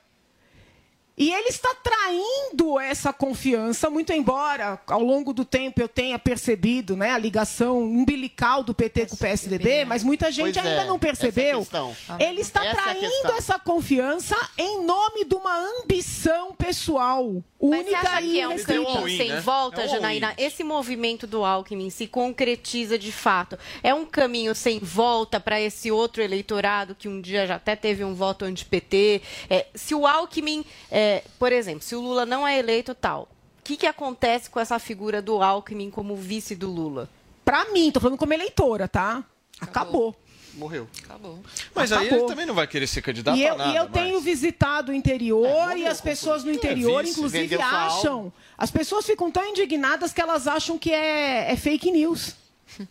E ele está traindo essa confiança, muito embora ao longo do tempo eu tenha percebido né, a ligação umbilical do PT com o PSDB, mas muita gente Pois ainda é, não essa é a percebeu. questão. ele está Essa é traindo essa confiança em nome de uma ambição pessoal, Mas única você acha e que é um caminho sem volta, É um Janaína? Esse movimento do Alckmin se concretiza de fato. É um caminho sem volta para esse outro eleitorado que um dia já até teve um voto anti-PT? É, se o Alckmin, é, por exemplo, se o Lula não é eleito tal, o que, que acontece com essa figura do Alckmin como vice do Lula? Pra mim, tô falando como eleitora, tá? Acabou. Morreu. Acabou. Mas aí Acabou. ele também não vai querer ser candidato E a eu, nada. e eu tenho visitado o interior e as pessoas no interior, vice, inclusive, acham. As pessoas ficam tão indignadas que elas acham que é, é fake news.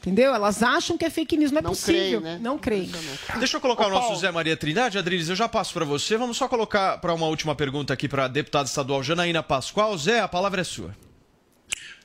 Entendeu? Elas acham que é fake news. Não é Não possível. creem, né? Não creem. Deixa eu colocar Ô, o nosso Paulo. Zé Maria Trindade. Adriles, eu já passo para você. Vamos só colocar para uma última pergunta aqui para a deputada estadual Janaína Pascoal. Zé, a palavra é sua.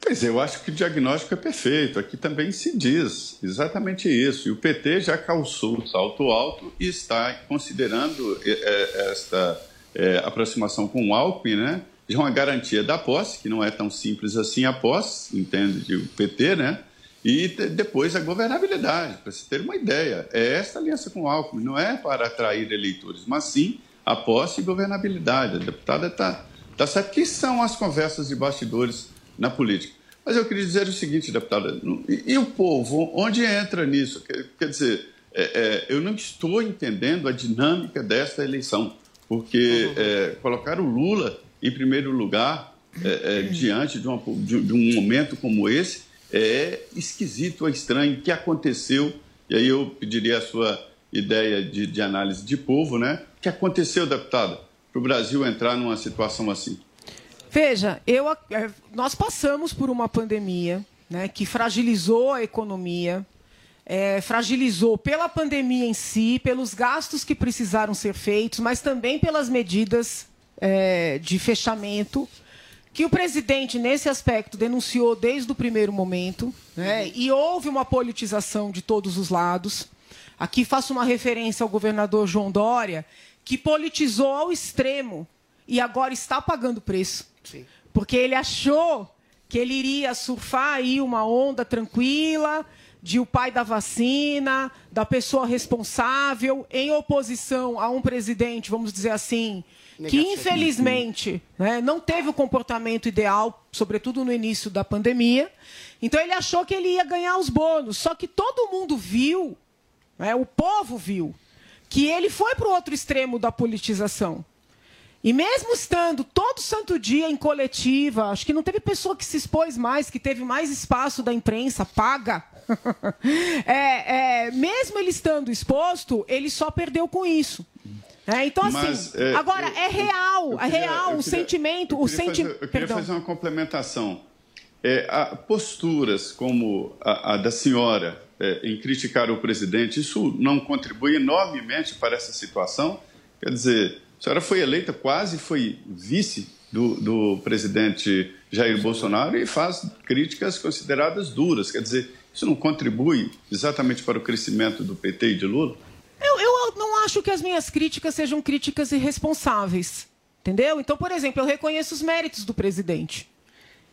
Pois eu acho que o diagnóstico é perfeito. Aqui também se diz exatamente isso. E o PT já calçou o salto alto e está considerando eh, eh, esta eh, aproximação com o Alckmin, né? Já uma garantia da posse, que não é tão simples assim a posse, entende o PT, né? E de- depois a governabilidade, para você ter uma ideia. É esta aliança com o Alckmin, não é para atrair eleitores, mas sim a posse e governabilidade. A deputada está tá certo que são as conversas de bastidores na política. Mas eu queria dizer o seguinte, deputada, e, e o povo, onde entra nisso? Quer, quer dizer, é, é, eu não estou entendendo a dinâmica desta eleição, porque é, colocar o Lula em primeiro lugar é, é, diante de, uma- de- de um momento como esse é esquisito, é estranho. O que aconteceu? E aí eu pediria a sua ideia de, de análise de povo, né? O que aconteceu, deputada, para o Brasil entrar numa situação assim? Veja, eu, eh, nós passamos por uma pandemia né, que fragilizou a economia, eh, fragilizou pela pandemia em si, pelos gastos que precisaram ser feitos, mas também pelas medidas eh, de fechamento que o presidente, nesse aspecto, denunciou desde o primeiro momento, né, e houve uma politização de todos os lados. Aqui faço uma referência ao governador João Dória, que politizou ao extremo e agora está pagando preço. Porque ele achou que ele iria surfar aí uma onda tranquila de o pai da vacina, da pessoa responsável, em oposição a um presidente, vamos dizer assim, que infelizmente né, não teve o comportamento ideal, sobretudo no início da pandemia. Então ele achou que ele ia ganhar os bônus. Só que todo mundo viu, né, o povo viu, que ele foi para o outro extremo da politização. E mesmo estando todo santo dia em coletiva, acho que não teve pessoa que se expôs mais, que teve mais espaço da imprensa paga. É, é, mesmo ele estando exposto, ele só perdeu com isso. É, então, assim, Mas, é, agora, eu- é real, eu é queria- real, eu o sentimento, eu o queria sentimento. fazer- Eu queria fazer uma complementação. É, a- posturas como a, a da senhora é, em criticar o presidente, isso não contribui enormemente para essa situação? Quer dizer, a senhora foi eleita, quase foi vice do, do presidente Jair Bolsonaro e faz críticas consideradas duras. Quer dizer, isso não contribui exatamente para o crescimento do PT e de Lula? Eu, eu não acho que as minhas críticas sejam críticas irresponsáveis. Entendeu? Então, por exemplo, eu reconheço os méritos do presidente.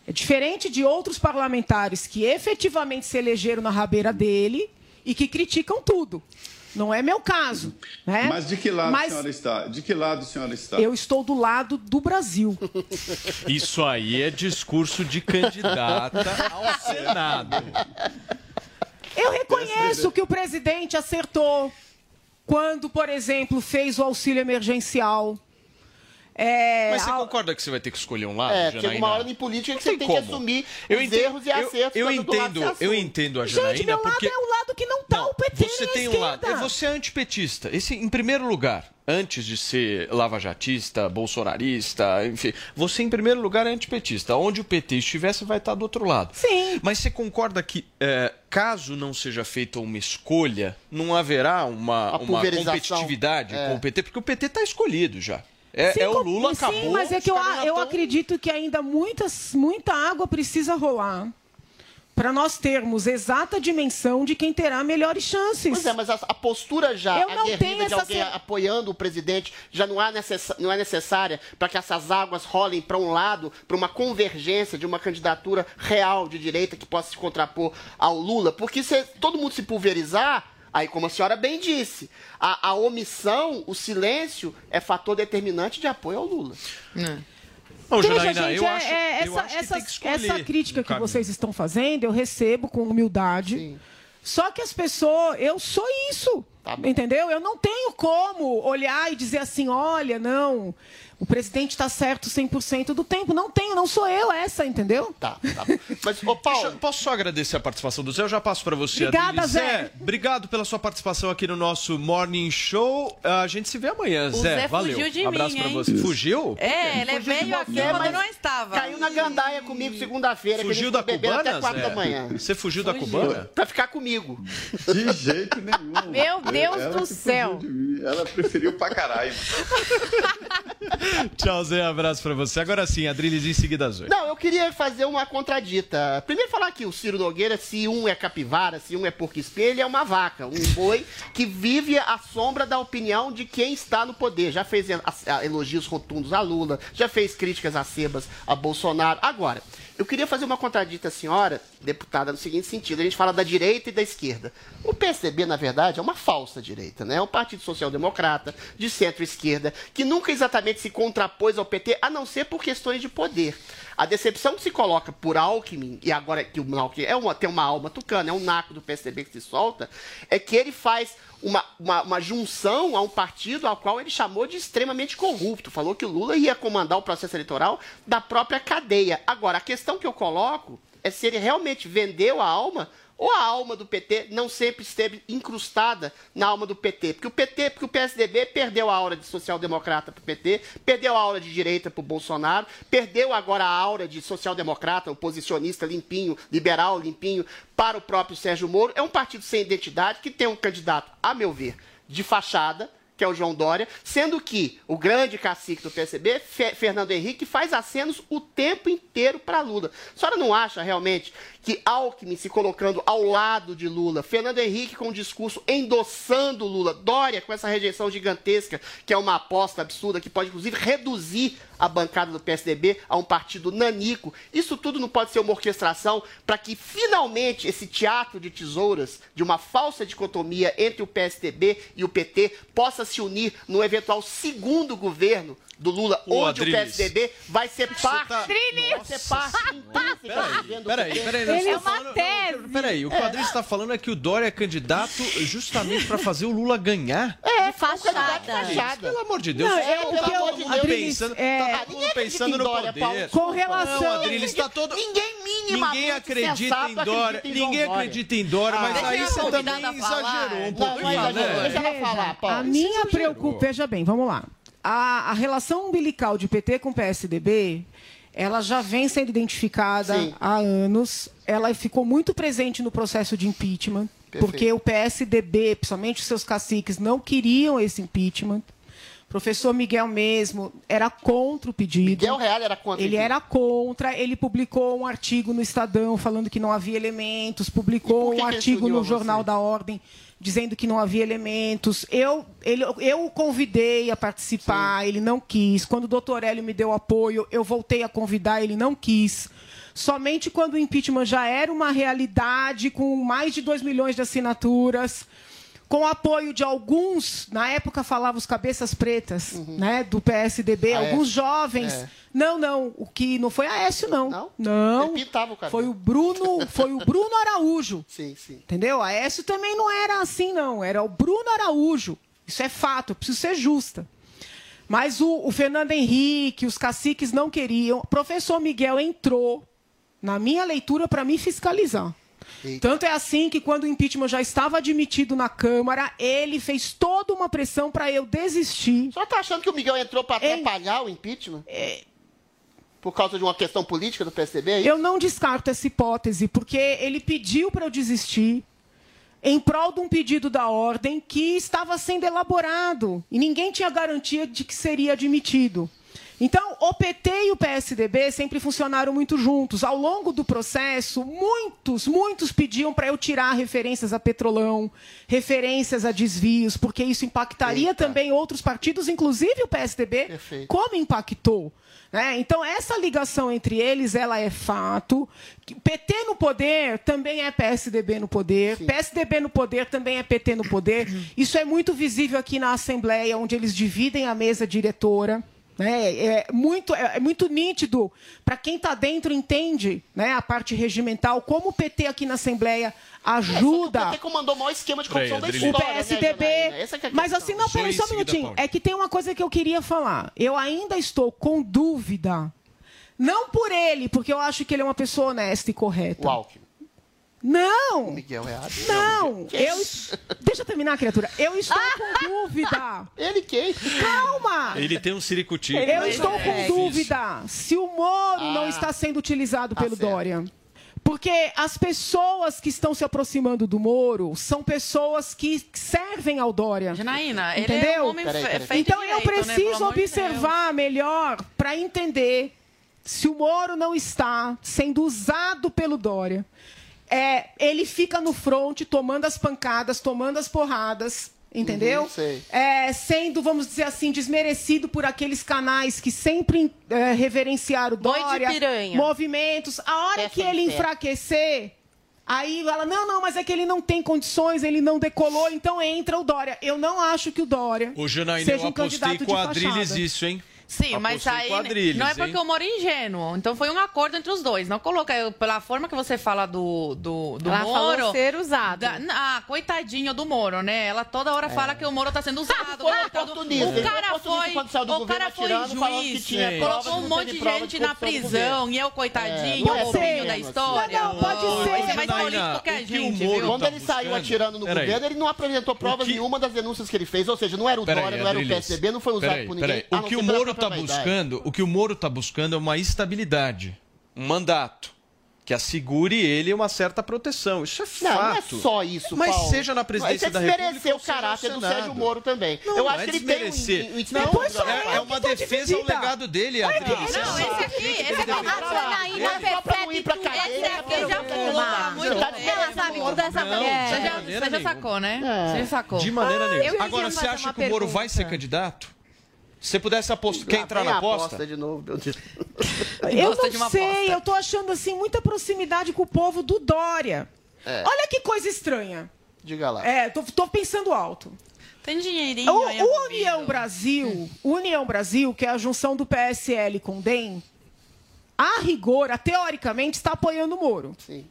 É diferente de outros parlamentares que efetivamente se elegeram na rabeira dele e que criticam tudo. Não é meu caso. Né? Mas de que lado Mas a senhora está? De que lado a senhora está? eu estou do lado do Brasil. Isso aí é discurso de candidata ao Senado. Eu reconheço que o presidente acertou quando, por exemplo, fez o auxílio emergencial. É, Mas você ao- concorda que você vai ter que escolher um lado, É, Janaína? chega uma hora em política que Não você tem que assumir Eu os entendo- erros e eu- acertos. Eu, lado entendo, eu entendo a Gente, Janaína meu lado porque é o lado que não tá o PT você a tem um lado, é você é antipetista. Esse, em primeiro lugar, antes de ser lavajatista, bolsonarista, enfim, você em primeiro lugar é antipetista. Onde o PT estiver, você vai estar do outro lado. Sim. Mas você concorda que é, caso não seja feita uma escolha, não haverá uma, uma competitividade É. com o PT, porque o PT está escolhido já. É, Sim, é o Lula, sim, acabou. mas é que eu, eu tão- acredito que ainda muitas, muita água precisa rolar para nós termos exata dimensão de quem terá melhores chances. Pois é, mas a, a postura já Eu não tenho aguerrida de alguém apoiando o presidente já não, há necessa- não é necessária para que essas águas rolem para um lado, para uma convergência de uma candidatura real de direita que possa se contrapor ao Lula. Porque se todo mundo se pulverizar, aí, como a senhora bem disse, a, a omissão, o silêncio é fator determinante de apoio ao Lula. Ô, Veja, Janaína, gente, eu é- acho- é eu essa, acho que essa- tem que escolher essa crítica que caminho. vocês estão fazendo, eu recebo com humildade. Só que as pessoas, eu sou isso. Tá entendeu? Eu não tenho como olhar e dizer assim, olha, não. O presidente está certo 100% do tempo. Não tenho, não sou eu essa, entendeu? Tá, tá. Mas, ô Paulo... posso só agradecer a participação do Zé? Eu já passo para você, Obrigada, Adriles. Zé. obrigado pela sua participação aqui no nosso Morning Show. A gente se vê amanhã, O Zé. Zé Valeu. fugiu de mim, Abraço para hein? você. Fugiu? É, ele Fugiu veio aqui você, quando mas não estava. Caiu na gandaia comigo segunda-feira. que a Fugiu gente da cubana, até quatro Zé? da manhã. Você fugiu da cubana? Pra ficar comigo. De jeito nenhum. Meu Deus Ela do céu. fugiu de. Ela preferiu pra caralho. Tchau, Zé. Abraço para você. Agora sim, Adriles em seguida às oito. Não, eu queria fazer uma contradita. Primeiro falar que o Ciro Nogueira, se um é capivara, se um é porco espelho, é uma vaca, um boi que vive à sombra da opinião de quem está no poder. Já fez elogios rotundos a Lula, já fez críticas acebas a Bolsonaro. Agora, eu queria fazer uma contradita à senhora, deputada, no seguinte sentido. A gente fala da direita e da esquerda. O PSDB, na verdade, é uma falsa direita, né? É um partido social-democrata, de centro-esquerda, que nunca exatamente se contrapôs ao PT, a não ser por questões de poder. A decepção que se coloca por Alckmin, e agora que o Alckmin é uma, tem uma alma tucana, é um naco do PSDB que se solta, é que ele faz uma, uma, uma junção a um partido ao qual ele chamou de extremamente corrupto. Falou que o Lula ia comandar o processo eleitoral da própria cadeia. Agora, a questão que eu coloco é se ele realmente vendeu a alma ou a alma do PT não sempre esteve incrustada na alma do PT. Porque o PT, porque o PSDB perdeu a aura de social-democrata para o PT, perdeu a aura de direita para o Bolsonaro, perdeu agora a aura de social-democrata, oposicionista limpinho, liberal limpinho, para o próprio Sérgio Moro. É um partido sem identidade que tem um candidato, a meu ver, de fachada, que é o João Dória, sendo que o grande cacique do Fe- Fernando Henrique, faz acenos o tempo inteiro para Lula. A senhora não acha realmente que Alckmin se colocando ao lado de Lula, Fernando Henrique com um discurso endossando Lula, Dória com essa rejeição gigantesca, que é uma aposta absurda, que pode inclusive reduzir a bancada do PSDB a um partido nanico, isso tudo não pode ser uma orquestração para que finalmente esse teatro de tesouras, de uma falsa dicotomia entre o PSDB e o PT, possa se unir no eventual segundo governo do Lula, Ô, onde Adriles. o PSDB vai ser parte, tá- vai ser parte intrínseca Peraí, PT. peraí, nós estamos falando- não, Peraí, o que o Adriles está falando é que o Dória é candidato justamente para fazer o Lula ganhar. É, fachada. Gente, pelo amor de Deus. Não, é, é tá todo eu- mundo Adriles, pensando, é- tá Ah, todo mundo pensando no Dória, poder. Paulo. Com relação- Não, Adriles, está todo... Ninguém minimamente Ninguém acredita em Dória, ninguém acredita em Dória, mas deixa aí você também exagerou um pouquinho, né? Deixa ela falar, Paulo. A minha preocupação, veja bem, vamos lá. A, a relação umbilical de PT com PSDB, ela já vem sendo identificada Sim. há anos. Ela ficou muito presente no processo de impeachment, porque o PSDB, principalmente os seus caciques, não queriam esse impeachment. O professor Miguel mesmo era contra o pedido. Miguel Real era contra Ele era contra, ele publicou um artigo no Estadão falando que não havia elementos, publicou um artigo no Jornal da Ordem dizendo que não havia elementos. Eu, ele, eu o convidei a participar, ele não quis. Quando o doutor Hélio me deu apoio, eu voltei a convidar, ele não quis. Somente quando o impeachment já era uma realidade, com mais de 2 milhões de assinaturas, com o apoio de alguns, na época falava os cabeças pretas, né, do PSDB, Aécio. alguns jovens. É. Não, não, o que não foi Aécio não. Não? Não. Ele pintava o cabelo. Foi o Bruno, foi o Bruno Araújo. Sim, sim. Entendeu? Aécio também não era assim não, era o Bruno Araújo. Isso é fato, eu preciso ser justa. Mas o, o Fernando Henrique, os caciques não queriam. O professor Miguel entrou na minha leitura para me fiscalizar. Tanto é assim que quando o impeachment já estava admitido na Câmara, ele fez toda uma pressão para eu desistir. Só tá achando que o Miguel entrou para atrapalhar o impeachment? Por causa de uma questão política do PSDB? é? Eu não descarto essa hipótese, porque ele pediu para eu desistir em prol de um pedido da ordem que estava sendo elaborado e ninguém tinha garantia de que seria admitido. Então, o PT e o PSDB sempre funcionaram muito juntos. Ao longo do processo, muitos, muitos pediam para eu tirar referências a petrolão, referências a desvios, porque isso impactaria também outros partidos, inclusive o PSDB, Perfeito. como impactou. né? Então, essa ligação entre eles, ela é fato. PT no poder também é PSDB no poder. PSDB no poder também é PT no poder. Isso é muito visível aqui na Assembleia, onde eles dividem a mesa diretora. Né? É, muito, é, é muito nítido para quem está dentro entende né, a parte regimental, como o PT aqui na Assembleia ajuda. O PT comandou o maior esquema de corrupção da o história, né, PSDB. Janaína? Essa que é a mas assim, não, peraí, só um minutinho. É que tem uma coisa que eu queria falar. Eu ainda estou com dúvida. Não por ele, porque eu acho que ele é uma pessoa honesta e correta. O Alckmin. Não! O Miguel é hábil. Não! Eu, isso? deixa eu terminar, criatura. Eu estou com dúvida. Ele quem? Calma! Ele tem um ciricutico. Eu estou com É dúvida se o Moro Ah. não está sendo utilizado Tá pelo Dória. Porque as pessoas que estão se aproximando do Moro são pessoas que servem ao Dória. Janaína, ele Entendeu? é um homem Peraí, peraí. feito Então eu direito, né? preciso Pelo amor de observar melhor para entender se o Moro não está sendo usado pelo Dória. É, ele fica no front tomando as pancadas, tomando as porradas, entendeu? Uhum, sei. É, sendo, vamos dizer assim, desmerecido por aqueles canais que sempre é, reverenciaram Dória, piranha. movimentos. A hora que ele ferro. enfraquecer, aí ela, não, não, mas é que ele não tem condições, ele não decolou, então entra o Dória. Eu não acho que o Dória O Janaína, seja eu um apostei candidato de quadrilhas fachada. isso, hein? Sim, mas aí não é hein? porque o Moro é ingênuo. Então foi um acordo entre os dois. Não coloca pela forma que você fala do do, do Ela Moro. falou ser usado. da- ah, coitadinho do Moro, né? Ela toda hora fala que o Moro tá sendo usado. foi oportunista. O cara foi saiu o governo cara foi atirando, falando que juiz, provas, colocou um monte de gente na prisão e eu É, coitadinho, não o é bobinho ser, da história. Não, não, pode ser. Vai ser mais político que a gente, Moro viu? Quando tá ele saiu buscando? atirando no governo, ele não apresentou provas nenhuma das denúncias que ele fez. Ou seja, não era o Dória, não era o. PSDB, não foi usado por ninguém. O que o Moro está buscando, o que o Moro está buscando é uma estabilidade, um mandato que assegure ele uma certa proteção. Isso é Não, fato. não é só isso, Mas Paulo. seja na presidência Mas da você República. desmerecer ou o seja no caráter do. Sérgio Moro também. Não, eu não acho é que ele tem um... desmerecer. um- um- Não, só é, é uma defesa ao legado dele. Não, esse aqui, esse aqui, a Janaína percebe tudo. Esse aqui já fuma. muito. Ela sabe tudo dessa Não, mulher. Você já, você sacou, né? É. Você já sacou. De maneira eu nenhuma. Agora, você fazer acha que o Moro vai ser candidato? Se você pudesse apostar, quer entrar na a aposta? de novo, meu Deus. Eu Gosta não uma sei, aposta. eu tô achando assim muita proximidade com o povo do Dória. É. Olha que coisa estranha. Diga lá. É, tô, tô pensando alto. Tem dinheirinho O, aí o. União Brasil, União Brasil, que é a junção do PSL com o DEM, a rigor, a- teoricamente, está apoiando o Moro. Sim.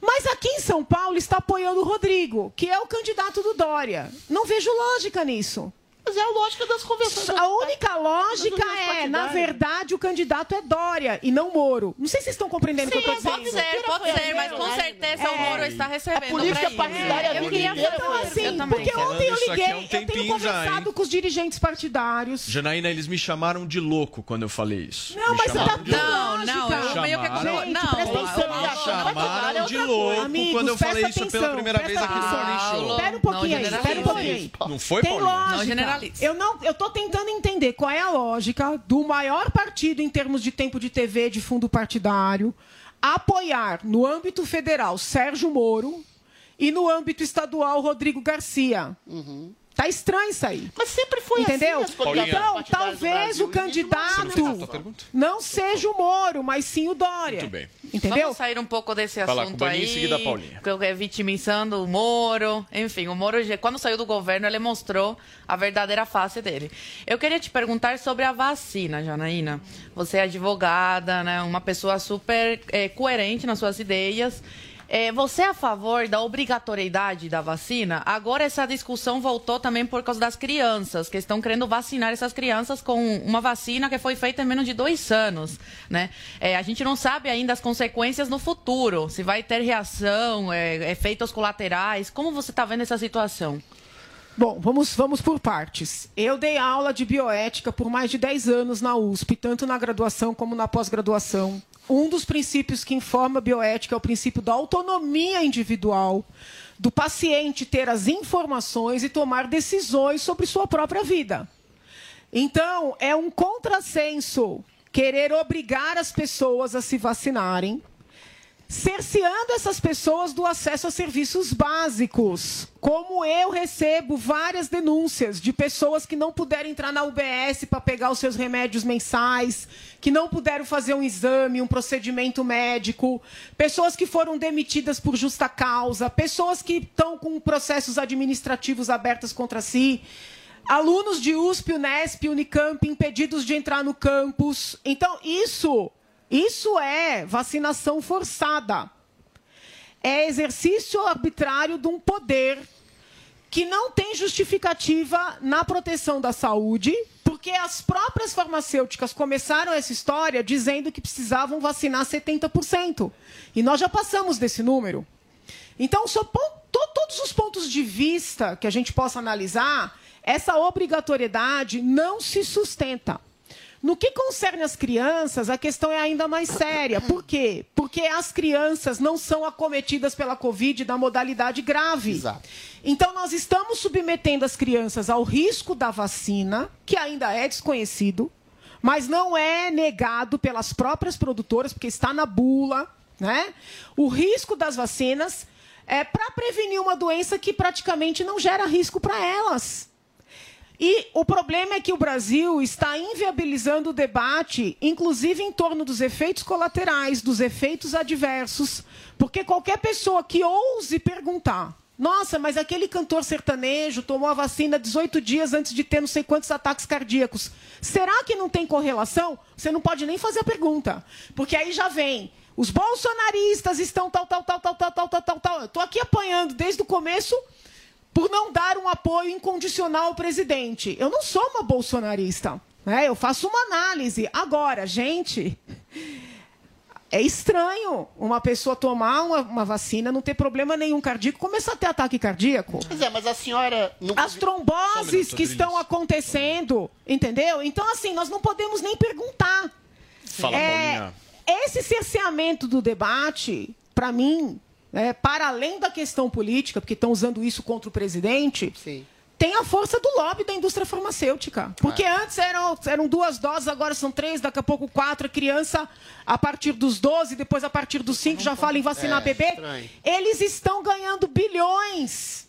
Mas aqui em São Paulo está apoiando o Rodrigo, que é o candidato do Dória. Não vejo lógica nisso. Mas é a lógica das convenções. A única lógica é, na verdade, o candidato é Dória e não Moro. Não sei se vocês estão compreendendo o que eu estou dizendo. Pode ser, pode ser, mas com certeza o Moro está recebendo A política partidária É, a eu queria uma assim, eu. Porque ontem eu Isso aqui liguei, é um eu tenho já, conversado hein? com os dirigentes partidários. Janaína, eles me chamaram de louco quando eu falei isso. Não, me mas você tá chamaram de louco. Não, não, eu Chamaram. meio que Chamaram. Gente, Não, presta atenção. o- Chamaram de louco Amigos, quando eu falei isso pela primeira vez aqui no. Morning Show. Espera um pouquinho Não aí, espera um pouquinho aí. Não foi, Tem Paulinho? lógica. Eu não, eu tô tentando entender qual é a lógica do maior partido em termos de tempo de TV, de fundo partidário, apoiar no âmbito federal Sérgio Moro e no âmbito estadual Rodrigo Garcia. Tá estranho isso aí. Mas sempre foi Entendeu? assim. as coligações Então, talvez o candidato não seja o Moro, mas sim o Dória. Muito bem. Entendeu? Vamos sair um pouco desse assunto com aí. em seguida a Paulinha. é Vitimizando o Moro. Enfim, o Moro, quando saiu do governo, ele mostrou a verdadeira face dele. Eu queria te perguntar sobre a vacina, Janaína. Você é advogada, né? Uma pessoa super eh, coerente nas suas ideias. Eh, você é a favor da obrigatoriedade da vacina? Agora essa discussão voltou também por causa das crianças, que estão querendo vacinar essas crianças com uma vacina que foi feita em menos de dois anos. Né? Eh, a gente não sabe ainda as consequências no futuro, se vai ter reação, eh, efeitos colaterais. Como você está vendo essa situação? Bom, vamos, vamos por partes. Eu dei aula de bioética por mais de 10 anos na USP, tanto na graduação como na pós-graduação. Um dos princípios que informa a bioética é o princípio da autonomia individual, do paciente ter as informações e tomar decisões sobre sua própria vida. Então, é um contrassenso querer obrigar as pessoas a se vacinarem, cerceando essas pessoas do acesso a serviços básicos. Como eu recebo várias denúncias de pessoas que não puderam entrar na UBS para pegar os seus remédios mensais, que não puderam fazer um exame, um procedimento médico, pessoas que foram demitidas por justa causa, pessoas que estão com processos administrativos abertos contra si. Alunos de USP, Unesp, Unicamp impedidos de entrar no campus. Então, isso, isso é vacinação forçada. É exercício arbitrário de um poder que não tem justificativa na proteção da saúde, porque as próprias farmacêuticas começaram essa história dizendo que precisavam vacinar 70%. E nós já passamos desse número. Então, todos os pontos de vista que a gente possa analisar, essa obrigatoriedade não se sustenta. No que concerne as crianças, a questão é ainda mais séria. Por quê? Porque as crianças não são acometidas pela Covid da modalidade grave. Então, nós estamos submetendo as crianças ao risco da vacina, que ainda é desconhecido, mas não é negado pelas próprias produtoras, porque está na bula, né? O risco das vacinas é para prevenir uma doença que praticamente não gera risco para elas. E o problema é que o Brasil está inviabilizando o debate, inclusive em torno dos efeitos colaterais, dos efeitos adversos, porque qualquer pessoa que ouse perguntar, nossa, mas aquele cantor sertanejo tomou a vacina 18 dias antes de ter não sei quantos ataques cardíacos. Será que não tem correlação? Você não pode nem fazer a pergunta, porque aí já vem. Os bolsonaristas estão tal, tal, tal, tal, tal, tal, tal, tal, tal. Estou aqui apanhando desde o começo por não dar um apoio incondicional ao presidente. Eu não sou uma bolsonarista. Né? Eu faço uma análise. Agora, gente, é estranho uma pessoa tomar uma, uma vacina, não ter problema nenhum cardíaco, começar a ter ataque cardíaco. Pois é, mas a senhora. Nunca As tromboses que estão acontecendo, entendeu? Então, assim, nós não podemos nem perguntar. Fala, É, Paulinha. esse cerceamento do debate, para mim, é, para além da questão política, porque estão usando isso contra o presidente, tem a força do lobby da indústria farmacêutica. Porque antes eram, eram duas doses, agora são três, daqui a pouco quatro. A criança, a partir dos 12, depois a partir dos 5, já fala em vacinar É, bebê. estranho. Eles estão ganhando bilhões.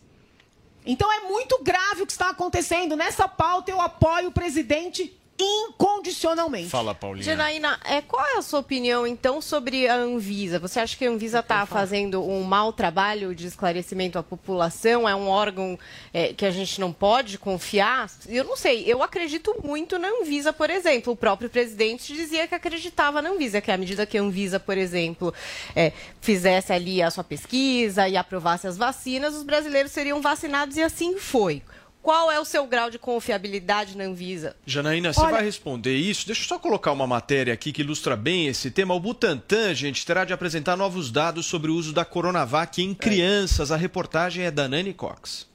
Então é muito grave o que está acontecendo. Nessa pauta eu apoio o presidente incondicionalmente. Fala, Paulinha. Janaína, é, qual é a sua opinião, então, sobre a Anvisa? Você acha que a Anvisa está fazendo um mau trabalho de esclarecimento à população? É um órgão é, que a gente não pode confiar? Eu não sei. Eu acredito muito na Anvisa, por exemplo. O próprio presidente dizia que acreditava na Anvisa, que à medida que a Anvisa, por exemplo, é, fizesse ali a sua pesquisa e aprovasse as vacinas, os brasileiros seriam vacinados e assim foi. Qual é o seu grau de confiabilidade na Anvisa? Janaína, você Olha- vai responder isso? Deixa eu só colocar uma matéria aqui que ilustra bem esse tema. O Butantan, gente, terá de apresentar novos dados sobre o uso da Coronavac em crianças. A reportagem é da Nani Cox.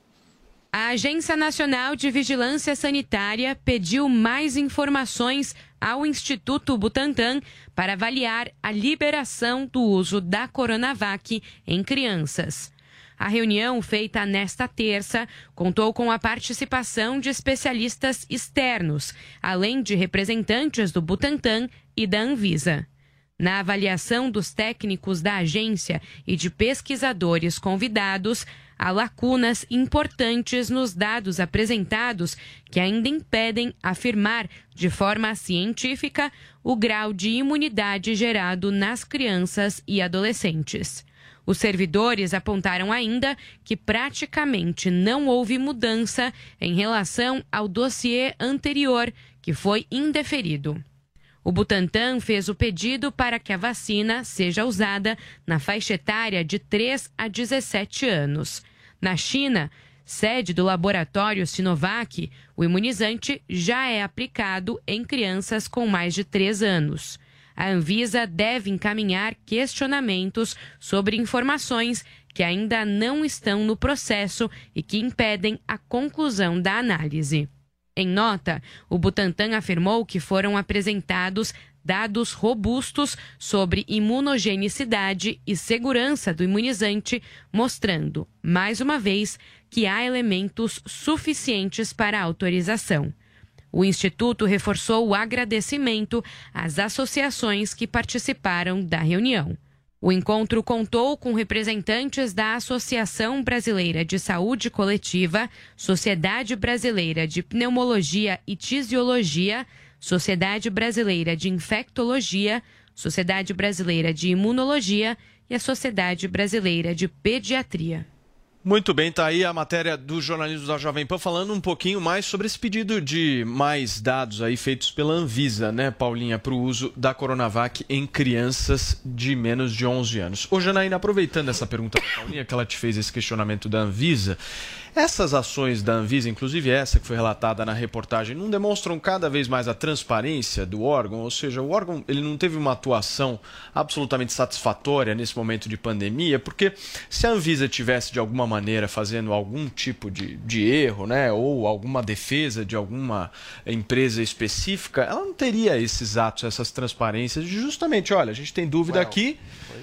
A Agência Nacional de Vigilância Sanitária pediu mais informações ao Instituto Butantan para avaliar a liberação do uso da Coronavac em crianças. A reunião, feita nesta terça, contou com a participação de especialistas externos, além de representantes do Butantan e da Anvisa. Na avaliação dos técnicos da agência e de pesquisadores convidados, há lacunas importantes nos dados apresentados que ainda impedem afirmar de forma científica o grau de imunidade gerado nas crianças e adolescentes. Os servidores apontaram ainda que praticamente não houve mudança em relação ao dossiê anterior, que foi indeferido. O Butantan fez o pedido para que a vacina seja usada na faixa etária de 3 a 17 anos. Na China, sede do laboratório Sinovac, o imunizante já é aplicado em crianças com mais de 3 anos. A Anvisa deve encaminhar questionamentos sobre informações que ainda não estão no processo e que impedem a conclusão da análise. Em nota, o Butantan afirmou que foram apresentados dados robustos sobre imunogenicidade e segurança do imunizante, mostrando, mais uma vez, que há elementos suficientes para autorização. O Instituto reforçou o agradecimento às associações que participaram da reunião. O encontro contou com representantes da Associação Brasileira de Saúde Coletiva, Sociedade Brasileira de Pneumologia e Tisiologia, Sociedade Brasileira de Infectologia, Sociedade Brasileira de Imunologia e a Sociedade Brasileira de Pediatria. Muito bem, tá aí a matéria do jornalismo da Jovem Pan falando um pouquinho mais sobre esse pedido de mais dados aí feitos pela Anvisa, né, Paulinha, para o uso da Coronavac em crianças de menos de 11 anos. Ô, Janaína, aproveitando essa pergunta da Paulinha, que ela te fez esse questionamento da Anvisa, essas ações da Anvisa, inclusive essa que foi relatada na reportagem, não demonstram cada vez mais a transparência do órgão? Ou seja, o órgão ele não teve uma atuação absolutamente satisfatória nesse momento de pandemia? Porque se a Anvisa tivesse de alguma maneira fazendo algum tipo de, de erro, né, ou alguma defesa de alguma empresa específica, ela não teria esses atos, essas transparências de justamente, olha, a gente tem dúvida Well, aqui,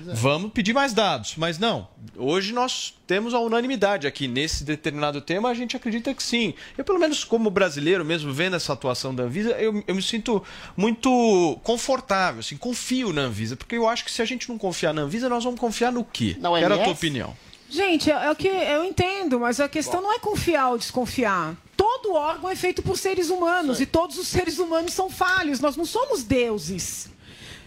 é. vamos pedir mais dados. Mas não, hoje nós temos a unanimidade aqui nesse determinado tema, a gente acredita que sim. Eu, pelo menos como brasileiro, mesmo vendo essa atuação da Anvisa, eu, eu me sinto muito confortável, assim, confio na Anvisa, porque eu acho que se a gente não confiar na Anvisa, nós vamos confiar no quê? Na Quero a tua opinião. Gente, é, é o que eu entendo, mas a questão não é confiar ou desconfiar. Todo órgão é feito por seres humanos e todos os seres humanos são falhos. Nós não somos deuses.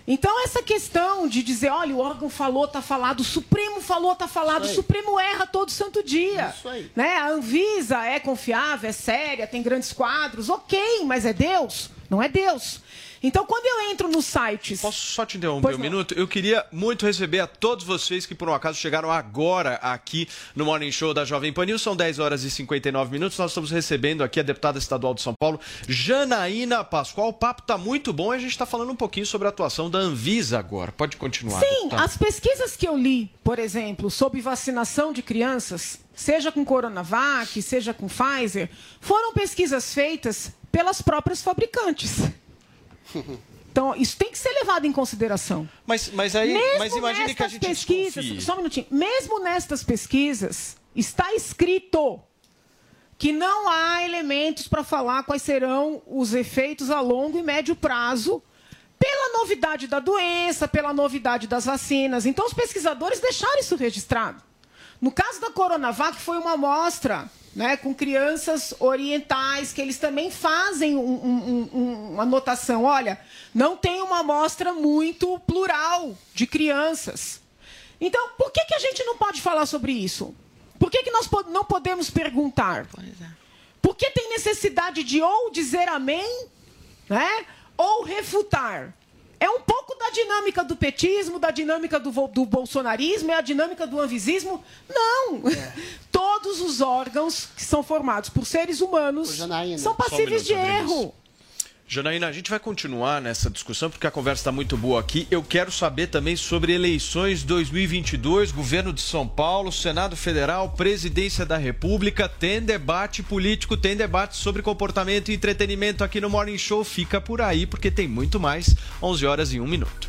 Então, essa questão de dizer, olha, o órgão falou, tá falado, o Supremo falou, tá falado, o. Supremo erra todo santo dia. Isso aí. Né? A Anvisa é confiável, é séria, tem grandes quadros, ok, mas é Deus? Não é Deus. Então, quando eu entro nos sites. Posso só te interromper um minuto? Eu queria muito receber a todos vocês que por um acaso chegaram agora aqui no Morning Show da Jovem Pan News. São 10 horas e 59 minutos. Nós estamos recebendo aqui a deputada estadual de São Paulo, Janaína Pascoal. O papo tá muito bom e a gente está falando um pouquinho sobre a atuação da Anvisa agora. Pode continuar. Sim, deputada. as pesquisas que eu li, por exemplo, sobre vacinação de crianças, seja com Coronavac, seja com Pfizer, foram pesquisas feitas pelas próprias fabricantes. Então, isso tem que ser levado em consideração. Mas, mas aí, Mesmo mas imagine que a gente pesquisas, desconfie. só um minutinho. Mesmo nestas pesquisas, está escrito que não há elementos para falar quais serão os efeitos a longo e médio prazo pela novidade da doença, pela novidade das vacinas. Então, os pesquisadores deixaram isso registrado. No caso da Coronavac, foi uma amostra né, com crianças orientais, que eles também fazem um- um- um- uma anotação. Olha, não tem uma amostra muito plural de crianças. Então, por que, que a gente não pode falar sobre isso? Por que, que nós não podemos perguntar? Por que tem necessidade de ou dizer amém, né? ou refutar? É um pouco da dinâmica do petismo, da dinâmica do, do bolsonarismo, é a dinâmica do anvisismo? Não! Todos os órgãos que são formados por seres humanos são Só um passíveis minuto, de erro. Janaína, a gente vai continuar nessa discussão porque a conversa está muito boa aqui. Eu quero saber também sobre eleições 2022, governo de São Paulo, Senado Federal, Presidência da República. Tem debate político, tem debate sobre comportamento e entretenimento aqui no Morning Show. Fica por aí porque tem muito mais. 11 horas e 1 minuto.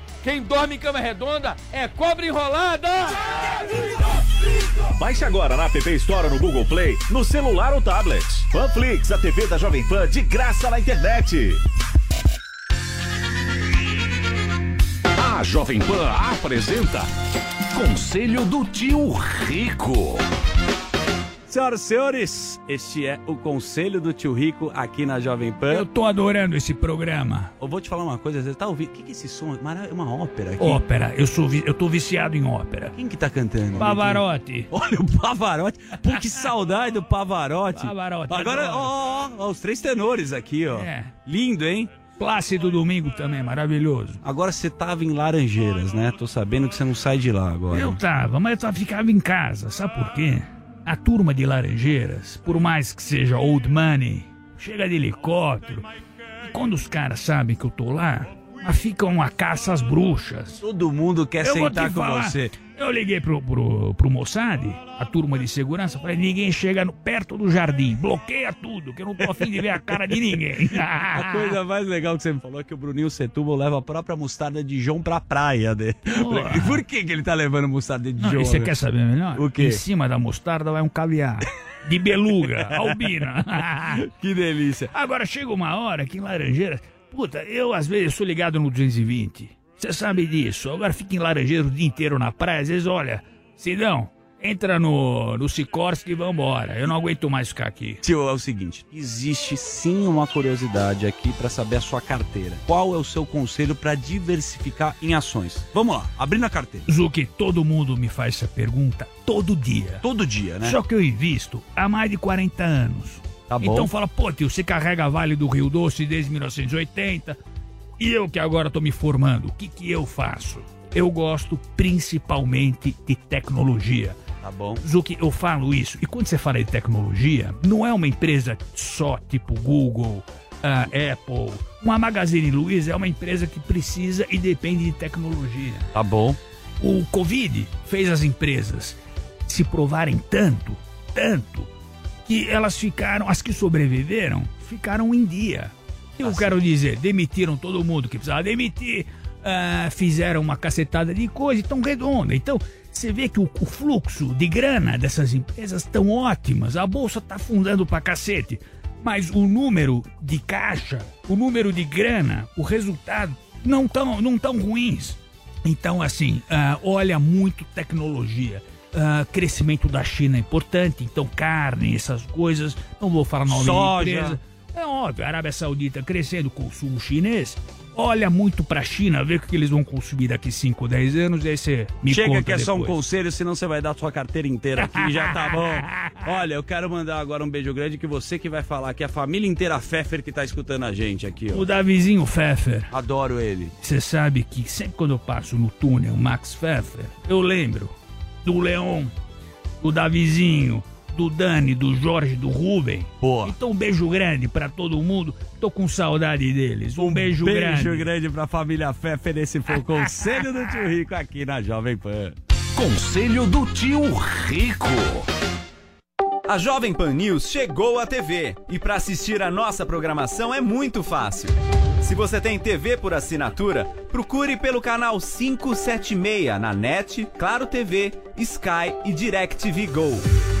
quem dorme em cama redonda é cobra enrolada! Baixe agora na App Store no Google Play, no celular ou tablet. Panflix, a TV da Jovem Pan de graça na internet. A Jovem Pan apresenta Conselho do Tio Rico. Senhoras e senhores, este é o Conselho do Tio Rico aqui na Jovem Pan. Eu tô adorando esse programa. Eu vou te falar uma coisa, você tá ouvindo? O que, que é esse som? É uma ópera aqui? Ópera, eu, sou, vi- eu tô viciado em ópera. Quem que tá cantando? Pavarotti. Olha o Pavarotti. Pô, que saudade do Pavarotti. Pavarotti, Agora, ó, ó, ó, os três tenores aqui, ó. É. Lindo, hein? Plácido Domingo também, maravilhoso. Agora você tava em Laranjeiras, né? Tô sabendo que você não sai de lá agora. Eu tava, mas eu tava- ficava em casa, sabe por quê? A turma de Laranjeiras, por mais que seja old money, chega de helicóptero. E quando os caras sabem que eu tô lá, mas fica uma caça às bruxas. Todo mundo quer Eu sentar com falar, você. Eu liguei pro, pro, pro Mossad, a turma de segurança, falei, ninguém chega no- perto do jardim, bloqueia tudo, que eu não tô afim de ver a cara de ninguém. A coisa mais legal que você me falou é que o Bruninho Setúbal leva a própria mostarda de João pra praia dele. Porra. Por que, que ele tá levando mostarda de Não, João? e você quer saber melhor? O quê? Em cima da mostarda vai um caviar. De beluga, albina. que delícia. Agora chega uma hora que em Laranjeiras. Puta, eu às vezes sou ligado no 220. Você sabe disso. Agora fica em Laranjeiras o dia inteiro na praia. Às vezes, olha, Sidão, entra no, no Sikorsky e vambora. Eu não aguento mais ficar aqui. Tio, é o seguinte: existe sim uma curiosidade aqui pra saber a sua carteira. Qual é o seu conselho pra diversificar em ações? Vamos lá, abrindo a carteira. Zuki, todo mundo me faz essa pergunta todo dia. Todo dia, né? Só que eu invisto há mais de 40 anos. Tá bom. Então fala, pô, tio, você carrega Vale do Rio Doce desde 1980. E eu que agora tô me formando, o que que eu faço? Eu gosto principalmente de tecnologia. Tá bom. Zuki, eu falo isso. E quando você fala de tecnologia, não é uma empresa só tipo Google, ah, Apple. Uma Magazine Luiza é uma empresa que precisa e depende de tecnologia. Tá bom. O Covid fez as empresas se provarem tanto, tanto, que elas ficaram, as que sobreviveram, ficaram em dia. Eu quero dizer, demitiram todo mundo que precisava demitir, ah, fizeram uma cacetada de coisa e tão redonda. Então, você vê que o, o fluxo de grana dessas empresas tão ótimas, a bolsa tá afundando pra cacete, mas o número de caixa, o número de grana, o resultado não tão, não tão ruins. Então, assim, ah, olha muito tecnologia. Ah, crescimento da China é importante, então carne, essas coisas. Não vou falar nome Soja. de empresa. É óbvio, a Arábia Saudita crescendo, consumo chinês. Olha muito pra China, vê o que eles vão consumir daqui 5, 10 anos, e aí você me Chega conta que é só um depois. conselho, senão você vai dar sua carteira inteira aqui, já tá bom. Olha, eu quero mandar agora um beijo grande que você que vai falar, que é a família inteira Pfeffer que tá escutando a gente aqui, ó. O Davizinho Pfeffer. Adoro ele. Você sabe que sempre quando eu passo no túnel Max Pfeffer, eu lembro do Leon, do Davizinho, do Dani, do Jorge, do Rubem. Boa. Então um beijo grande pra todo mundo. Tô com saudade deles. Um, beijo, grande. Beijo grande pra família Pfeffer. Esse foi o conselho do tio Rico aqui na Jovem Pan. Conselho do tio Rico. A Jovem Pan News chegou à TV e para assistir a nossa programação é muito fácil. Se você tem TV por assinatura, procure pelo canal 576 na NET, Claro TV, Sky e DirecTV Go.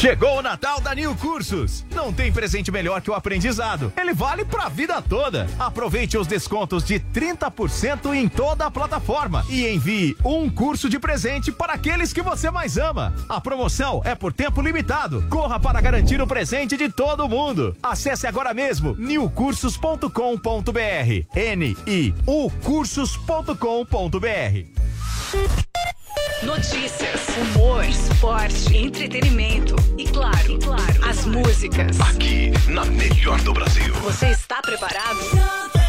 Chegou o Natal da New Cursos. Não tem presente melhor que o aprendizado. Ele vale pra vida toda. Aproveite os descontos de 30% em toda a plataforma e envie um curso de presente para aqueles que você mais ama. A promoção é por tempo limitado. Corra para garantir o presente de todo mundo. Acesse agora mesmo newcursos.com.br. N I U cursos.com.br. Notícias, humor, esporte, entretenimento e claro, e claro, as músicas. Aqui, na melhor do Brasil. Você está preparado?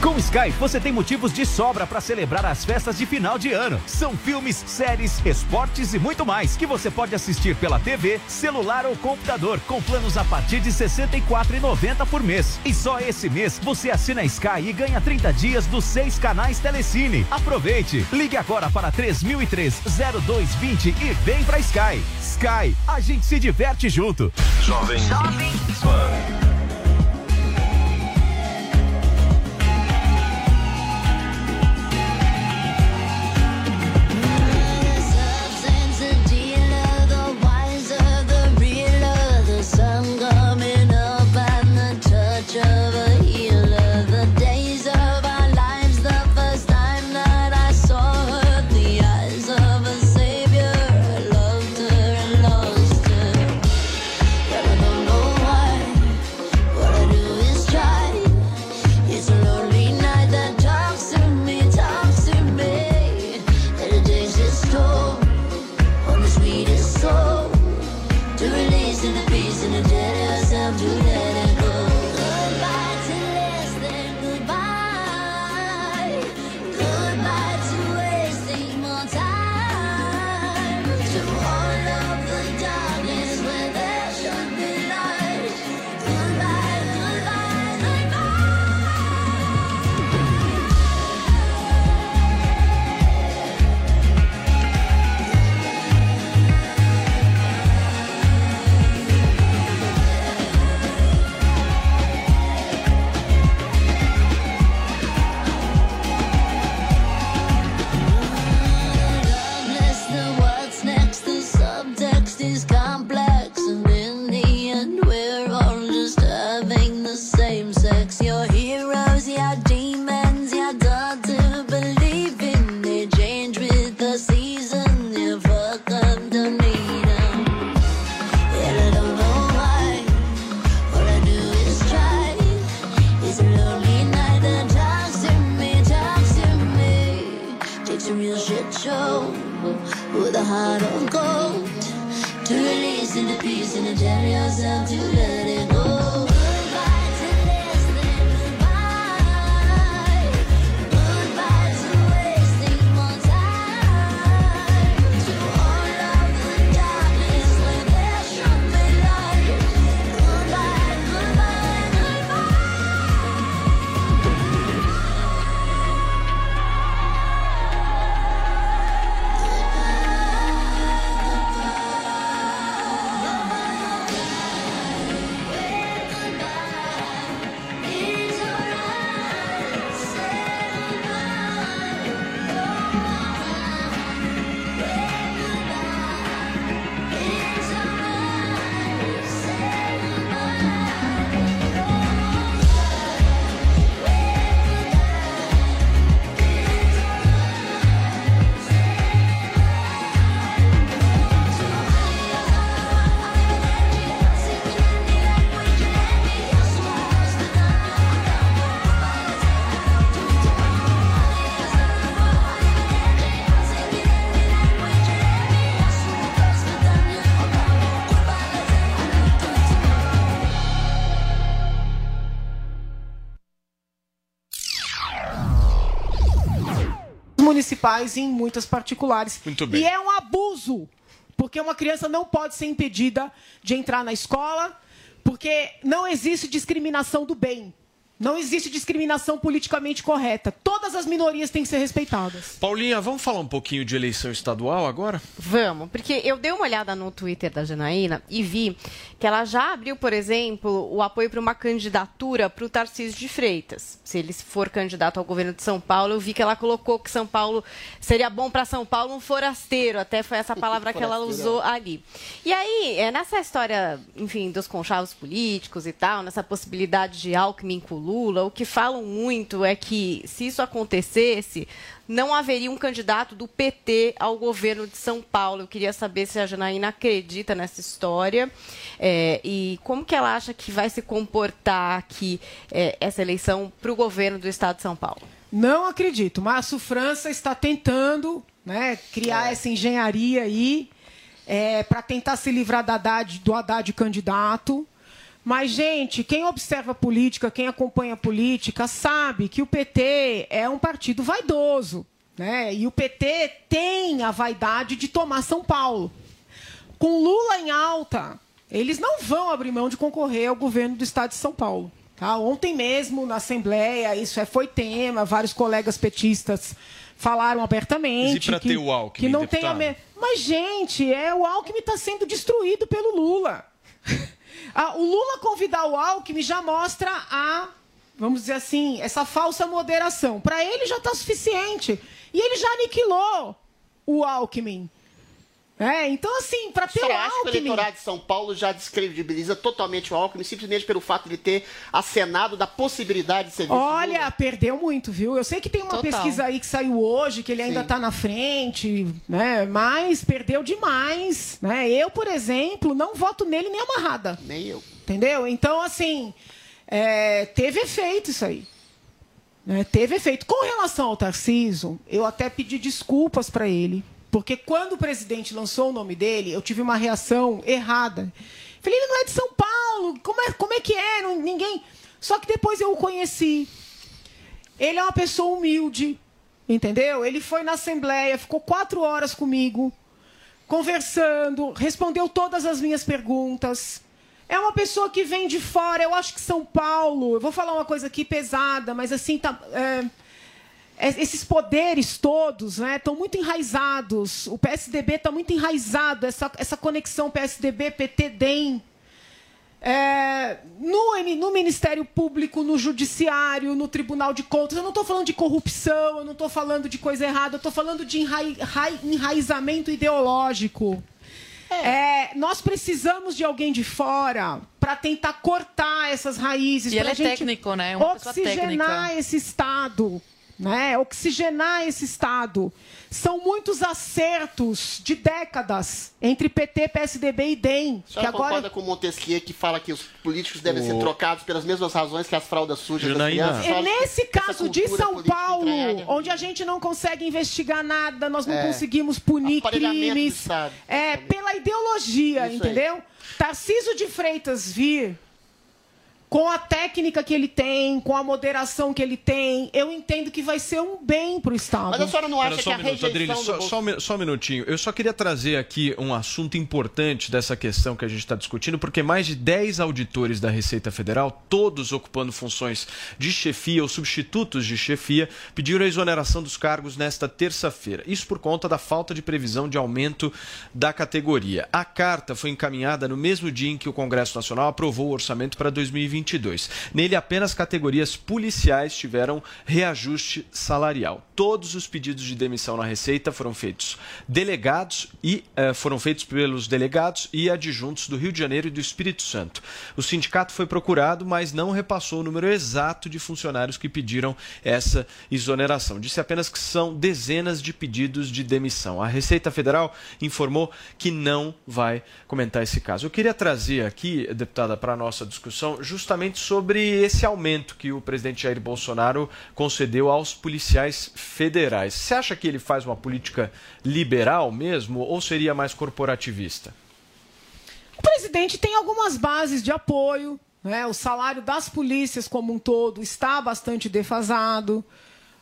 Com Sky, você tem motivos de sobra para celebrar as festas de final de ano. São filmes, séries, esportes e muito mais que você pode assistir pela TV, celular ou computador com planos a partir de R$ 64,90 por mês. E só esse mês você assina Sky e ganha 30 dias dos seis canais Telecine. Aproveite! Ligue agora para 3003-0220 e vem pra Sky. Sky, a gente se diverte junto. Jovem Pan. Municipais e em muitas particulares. Muito bem. E é um abuso, porque uma criança não pode ser impedida de entrar na escola, porque não existe discriminação do bem. Não existe discriminação politicamente correta. Todas as minorias têm que ser respeitadas. Paulinha, vamos falar um pouquinho de eleição estadual agora? Vamos, porque eu dei uma olhada no Twitter da Janaína e vi que ela já abriu, por exemplo, o apoio para uma candidatura para o Tarcísio de Freitas. Se ele for candidato ao governo de São Paulo, eu vi que ela colocou que São Paulo seria bom para São Paulo um forasteiro, até foi essa palavra que ela usou ali. E aí, é, nessa história, enfim, dos conchavos políticos e tal, nessa possibilidade de Alckmin com Lula, o que falam muito é que se isso acontecesse, não haveria um candidato do PT ao governo de São Paulo. Eu queria saber se a Janaína acredita nessa história é, e como que ela acha que vai se comportar aqui é, essa eleição para o governo do estado de São Paulo. Não acredito. Márcio França está tentando né, criar essa engenharia aí para tentar se livrar da Haddad, do Haddad candidato. Mas, gente, quem observa a política, quem acompanha a política, sabe que o PT é um partido vaidoso. Né? E o PT tem a vaidade de tomar São Paulo. Com Lula em alta, eles não vão abrir mão de concorrer ao governo do estado de São Paulo. Tá? Ontem mesmo, na Assembleia, isso é, foi tema, vários colegas petistas falaram abertamente. Mas e que, ter o Alckmin, que não tem a deputado? me... Mas, gente, é, o Alckmin está sendo destruído pelo Lula. Ah, o Lula convidar o Alckmin já mostra a, vamos dizer assim, essa falsa moderação. Para ele já está suficiente. E ele já aniquilou o Alckmin. É, então, assim, para ter Você o acha que o Alckmin... eleitorado de São Paulo já descredibiliza totalmente o Alckmin, simplesmente pelo fato de ter acenado da possibilidade de ser vice Olha, perdeu muito, viu? Eu sei que tem uma Total. pesquisa aí que saiu hoje, que ele ainda está na frente, né? Mas perdeu demais, né? Eu, por exemplo, não voto nele nem amarrada. Nem eu. Entendeu? Então, assim, é, teve efeito isso aí. né? Teve efeito. Com relação ao Tarciso, eu até pedi desculpas para ele. Porque quando o presidente lançou o nome dele, eu tive uma reação errada. Falei, ele não é de São Paulo, como é, como é que é? Não- ninguém. Só que depois eu o conheci. Ele é uma pessoa humilde, entendeu? Ele foi na Assembleia, ficou quatro horas comigo, conversando, respondeu todas as minhas perguntas. É uma pessoa que vem de fora. Eu acho que São Paulo. Eu vou falar uma coisa aqui pesada, mas assim tá. é, esses poderes todos né, estão muito enraizados. O PSDB está muito enraizado, essa, essa conexão PSDB-PT-DEM. É, no, no Ministério Público, no Judiciário, no Tribunal de Contas. Eu não estou falando de corrupção, eu não estou falando de coisa errada, eu estou falando de enrai- rai- enraizamento ideológico. É, nós precisamos de alguém de fora para tentar cortar essas raízes. E ele é gente técnico, né? É uma Oxigenar técnica. esse Estado. Né? oxigenar esse Estado. São muitos acertos de décadas entre PT, PSDB e DEM. A senhora concorda com o Montesquieu que fala que os políticos devem ser O- trocados pelas mesmas razões que as fraldas sujas Janaína. das crianças? É nesse caso de São Paulo, onde a gente não consegue investigar nada, nós não É. conseguimos punir crimes. Estado. É, pela ideologia, Isso aí. entendeu? Tarcísio de Freitas vir com a técnica que ele tem, com a moderação que ele tem, eu entendo que vai ser um bem para o Estado. Mas a senhora não acha Espera que só a um minuto, rejeição Adriles, do só, só um só um minutinho. Eu só queria trazer aqui um assunto importante dessa questão que a gente está discutindo, porque mais de 10 auditores da Receita Federal, todos ocupando funções de chefia ou substitutos de chefia, pediram a exoneração dos cargos nesta terça-feira. Isso por conta da falta de previsão de aumento da categoria. A carta foi encaminhada no mesmo dia em que o Congresso Nacional aprovou o orçamento para 2022. Nele, apenas categorias policiais tiveram reajuste salarial. Todos os pedidos de demissão na Receita foram feitos delegados e eh, foram feitos pelos delegados e adjuntos do Rio de Janeiro e do Espírito Santo. O sindicato foi procurado, mas não repassou o número exato de funcionários que pediram essa exoneração. Disse apenas que são dezenas de pedidos de demissão. A Receita Federal informou que não vai comentar esse caso. Eu queria trazer aqui, deputada, para a nossa discussão, justamente sobre esse aumento que o presidente Jair Bolsonaro concedeu aos policiais federais. Você acha que ele faz uma política liberal mesmo ou seria mais corporativista? O presidente tem algumas bases de apoio. Né? O salário das polícias como um todo está bastante defasado.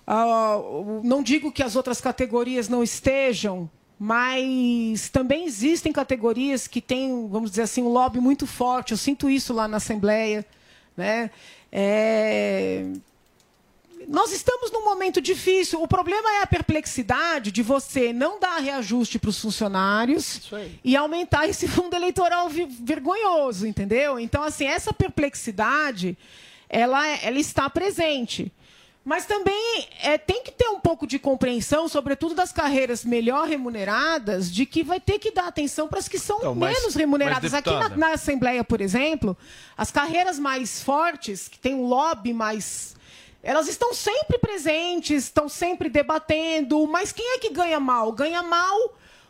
O- não digo que as outras categorias não estejam, mas também existem categorias que têm, vamos dizer assim, um lobby muito forte. Eu sinto isso lá na Assembleia. Né? É, nós estamos num momento difícil. O problema é a perplexidade de você não dar reajuste para os funcionários e aumentar esse fundo eleitoral vergonhoso, entendeu? Então, assim, essa perplexidade, ela, ela está presente. Mas também é, tem que ter um pouco de compreensão, sobretudo das carreiras melhor remuneradas, de que vai ter que dar atenção para as que são Então, mas- menos remuneradas. mas, Aqui na, na Assembleia, por exemplo, as carreiras mais fortes, que têm um lobby mais. Elas estão sempre presentes, estão sempre debatendo, mas quem é que ganha mal? Ganha mal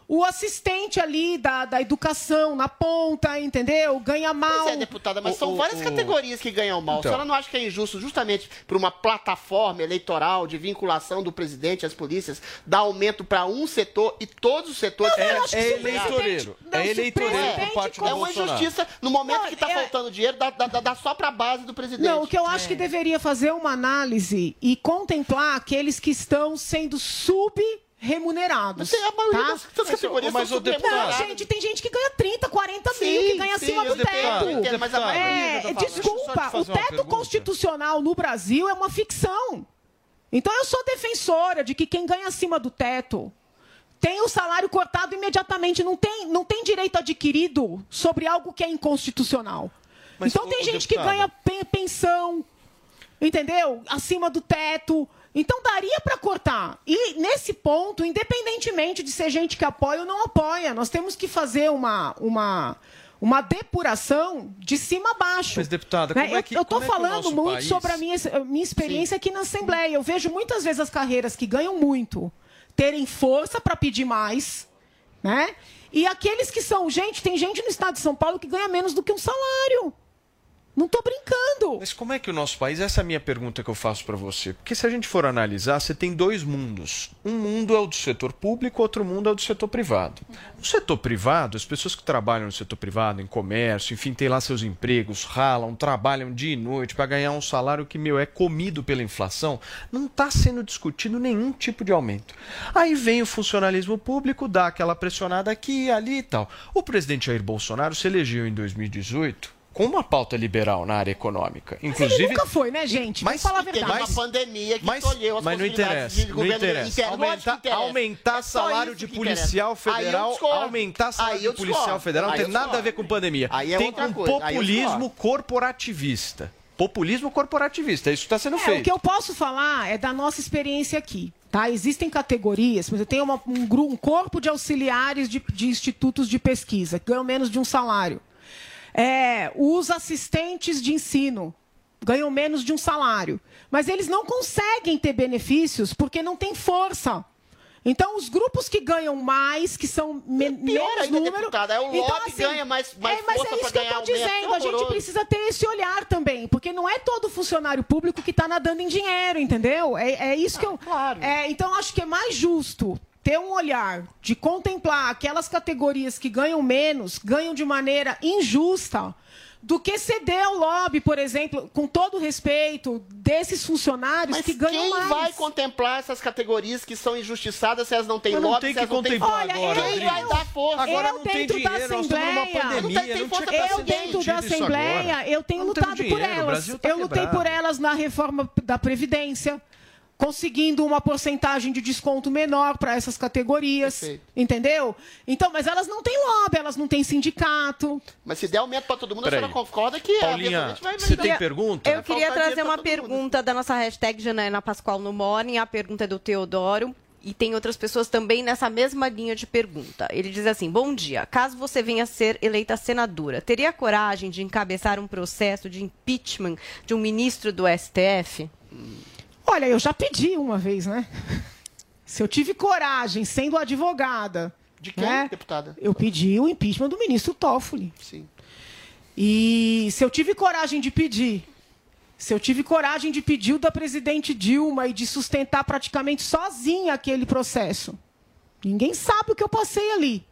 o assistente ali da, da educação na ponta, entendeu? Ganha mal. Pois é, deputada, mas o- são o- várias o- categorias que ganham mal. Então. A senhora não acha que é injusto, justamente por uma plataforma eleitoral de vinculação do presidente às polícias, dar aumento para um setor e todos os setores... Não, eu acho que se o eleitoreiro. Não, É eleitoreiro por parte do É uma injustiça. No momento que está faltando dinheiro, dá, dá- dá só para a base do presidente. Não, o que eu acho que deveria fazer uma análise e contemplar aqueles que estão sendo sub-remunerados. Mas tem a maioria tá? das- das categorias Mas, são ô, deputado-. Não, gente, tem gente que ganha 30, 40 mil, Sim, que ganha sim, acima do deputado, teto. eu entendo, mas a maioria É, desculpa, te o teto constitucional no Brasil é uma ficção. Então eu sou defensora de que quem ganha acima do teto tem o salário cortado imediatamente, não tem, não tem direito adquirido sobre algo que é inconstitucional. Mas, então tem gente deputada. que ganha pe- pensão, entendeu? Acima do teto. Então daria para cortar. E nesse ponto, independentemente de ser gente que apoia ou não apoia, nós temos que fazer uma uma uma depuração de cima a baixo. Mas, deputada, Né? como eu, é que- eu como é falando muito país- sobre a minha, minha experiência aqui na Assembleia. Eu vejo muitas vezes as carreiras que ganham muito terem força para pedir mais, né? E aqueles que são gente, tem gente no estado de São Paulo que ganha menos do que um salário. Não tô brincando. Mas como é que o nosso país, essa é a minha pergunta que eu faço para você. Porque se a gente for analisar, você tem dois mundos. Um mundo é o do setor público, outro mundo é o do setor privado. No setor privado, as pessoas que trabalham no setor privado, em comércio, enfim, têm lá seus empregos, ralam, trabalham dia e noite para ganhar um salário que, meu, é comido pela inflação, não está sendo discutido nenhum tipo de aumento. Aí vem o funcionalismo público, dá aquela pressionada aqui, ali e tal. O presidente Jair Bolsonaro se elegeu em 2018 com uma pauta liberal na área econômica. Inclusive, Ele nunca foi, né, gente? Mas- Vamos falar a Teve verdade. uma pandemia que mas, escolheu as mas não interessa, de não governo interessa. interno. Lógico que Aumentar, interessa. aumentar É salário de policial interessa. Federal, aumentar salário de policial federal não tem nada a ver com pandemia. Aí é tem com coisa. Populismo corporativista. Populismo corporativista, é isso que está sendo É, o feito. que eu posso falar é da nossa experiência aqui. Tá? Existem categorias, mas eu tenho uma- um, um corpo de auxiliares de, de institutos de pesquisa que ganham menos de um salário. É, os assistentes de ensino ganham menos de um salário. Mas eles não conseguem ter benefícios porque não tem força. Então, os grupos que ganham mais, que são me pior menos ainda, número... deputada, é o então, lobby ganha mais- mais é, mas força é isso que eu estou aumento. dizendo. A gente precisa ter esse olhar também, porque não é todo funcionário público que está nadando em dinheiro, entendeu? É, é isso que eu... É, então, acho que é mais justo ter um olhar de contemplar aquelas categorias que ganham menos, ganham de maneira injusta, do que ceder ao lobby, por exemplo, com todo o respeito desses funcionários Mas que ganham quem mais. vai contemplar essas categorias que são injustiçadas se elas não têm não lobby, tem se que elas não têm contemplar Olha, agora, Quem Rodrigo. vai dar força? Agora eu não tem dentro dinheiro, da Assembleia, pandemia, Não tem- tem não força eu dentro da Assembleia, eu tenho Não tem lutado por dinheiro, o elas. Tá eu lutei quebrado. por elas na reforma da Previdência, conseguindo uma porcentagem de desconto menor para essas categorias. Entendeu? Então, mas elas não têm lobby, elas não têm sindicato. Mas se der aumento para todo mundo, Peraí. a senhora concorda que Paulinha, eventualmente vai, vai você tem pergunta? Eu queria faltar trazer uma todo mundo. pergunta da nossa hashtag Janaína Pascoal no Morning. A pergunta é do Teodoro. E tem outras pessoas também nessa mesma linha de pergunta. Ele diz assim: Bom dia. Caso você venha a ser eleita senadora, teria coragem de encabeçar um processo de impeachment de um ministro do STF? Olha, eu já pedi uma vez, né? Se eu tive coragem, sendo advogada. De quem, né? deputada? Eu pedi o impeachment do ministro Toffoli. Sim. E se eu tive coragem de pedir, se eu tive coragem de pedir o da presidente Dilma e de sustentar praticamente sozinha aquele processo, ninguém sabe o que eu passei ali.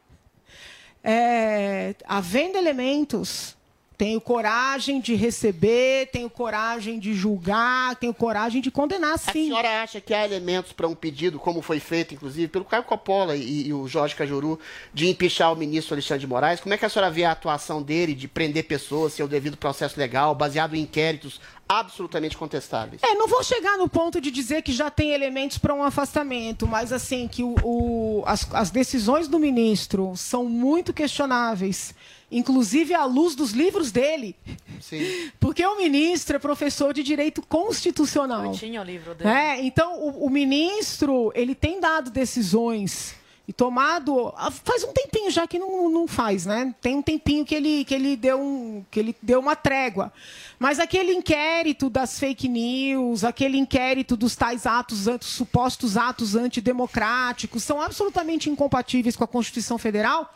É, havendo elementos, tenho coragem de receber, tenho coragem de julgar, tenho coragem de condenar, A sim. senhora acha que há elementos para um pedido, como foi feito, inclusive, pelo Caio Coppola e, e o Jorge Cajuru, de empichar o ministro Alexandre de Moraes? Como é que a senhora vê a atuação dele de prender pessoas sem o devido processo legal, baseado em inquéritos absolutamente contestáveis? É, não vou chegar no ponto de dizer que já tem elementos para um afastamento, mas assim, que o, o- as, as decisões do ministro são muito questionáveis, inclusive à luz dos livros dele. Sim. Porque o ministro é professor de direito constitucional. Eu tinha o livro dele. É, então o, o ministro ele tem dado decisões e tomado ah, faz um tempinho já que não, não faz, né? Tem um tempinho que ele que ele deu um que ele deu uma trégua. Mas aquele inquérito das fake news, aquele inquérito dos tais atos, anti- supostos atos antidemocráticos, são absolutamente incompatíveis com a Constituição Federal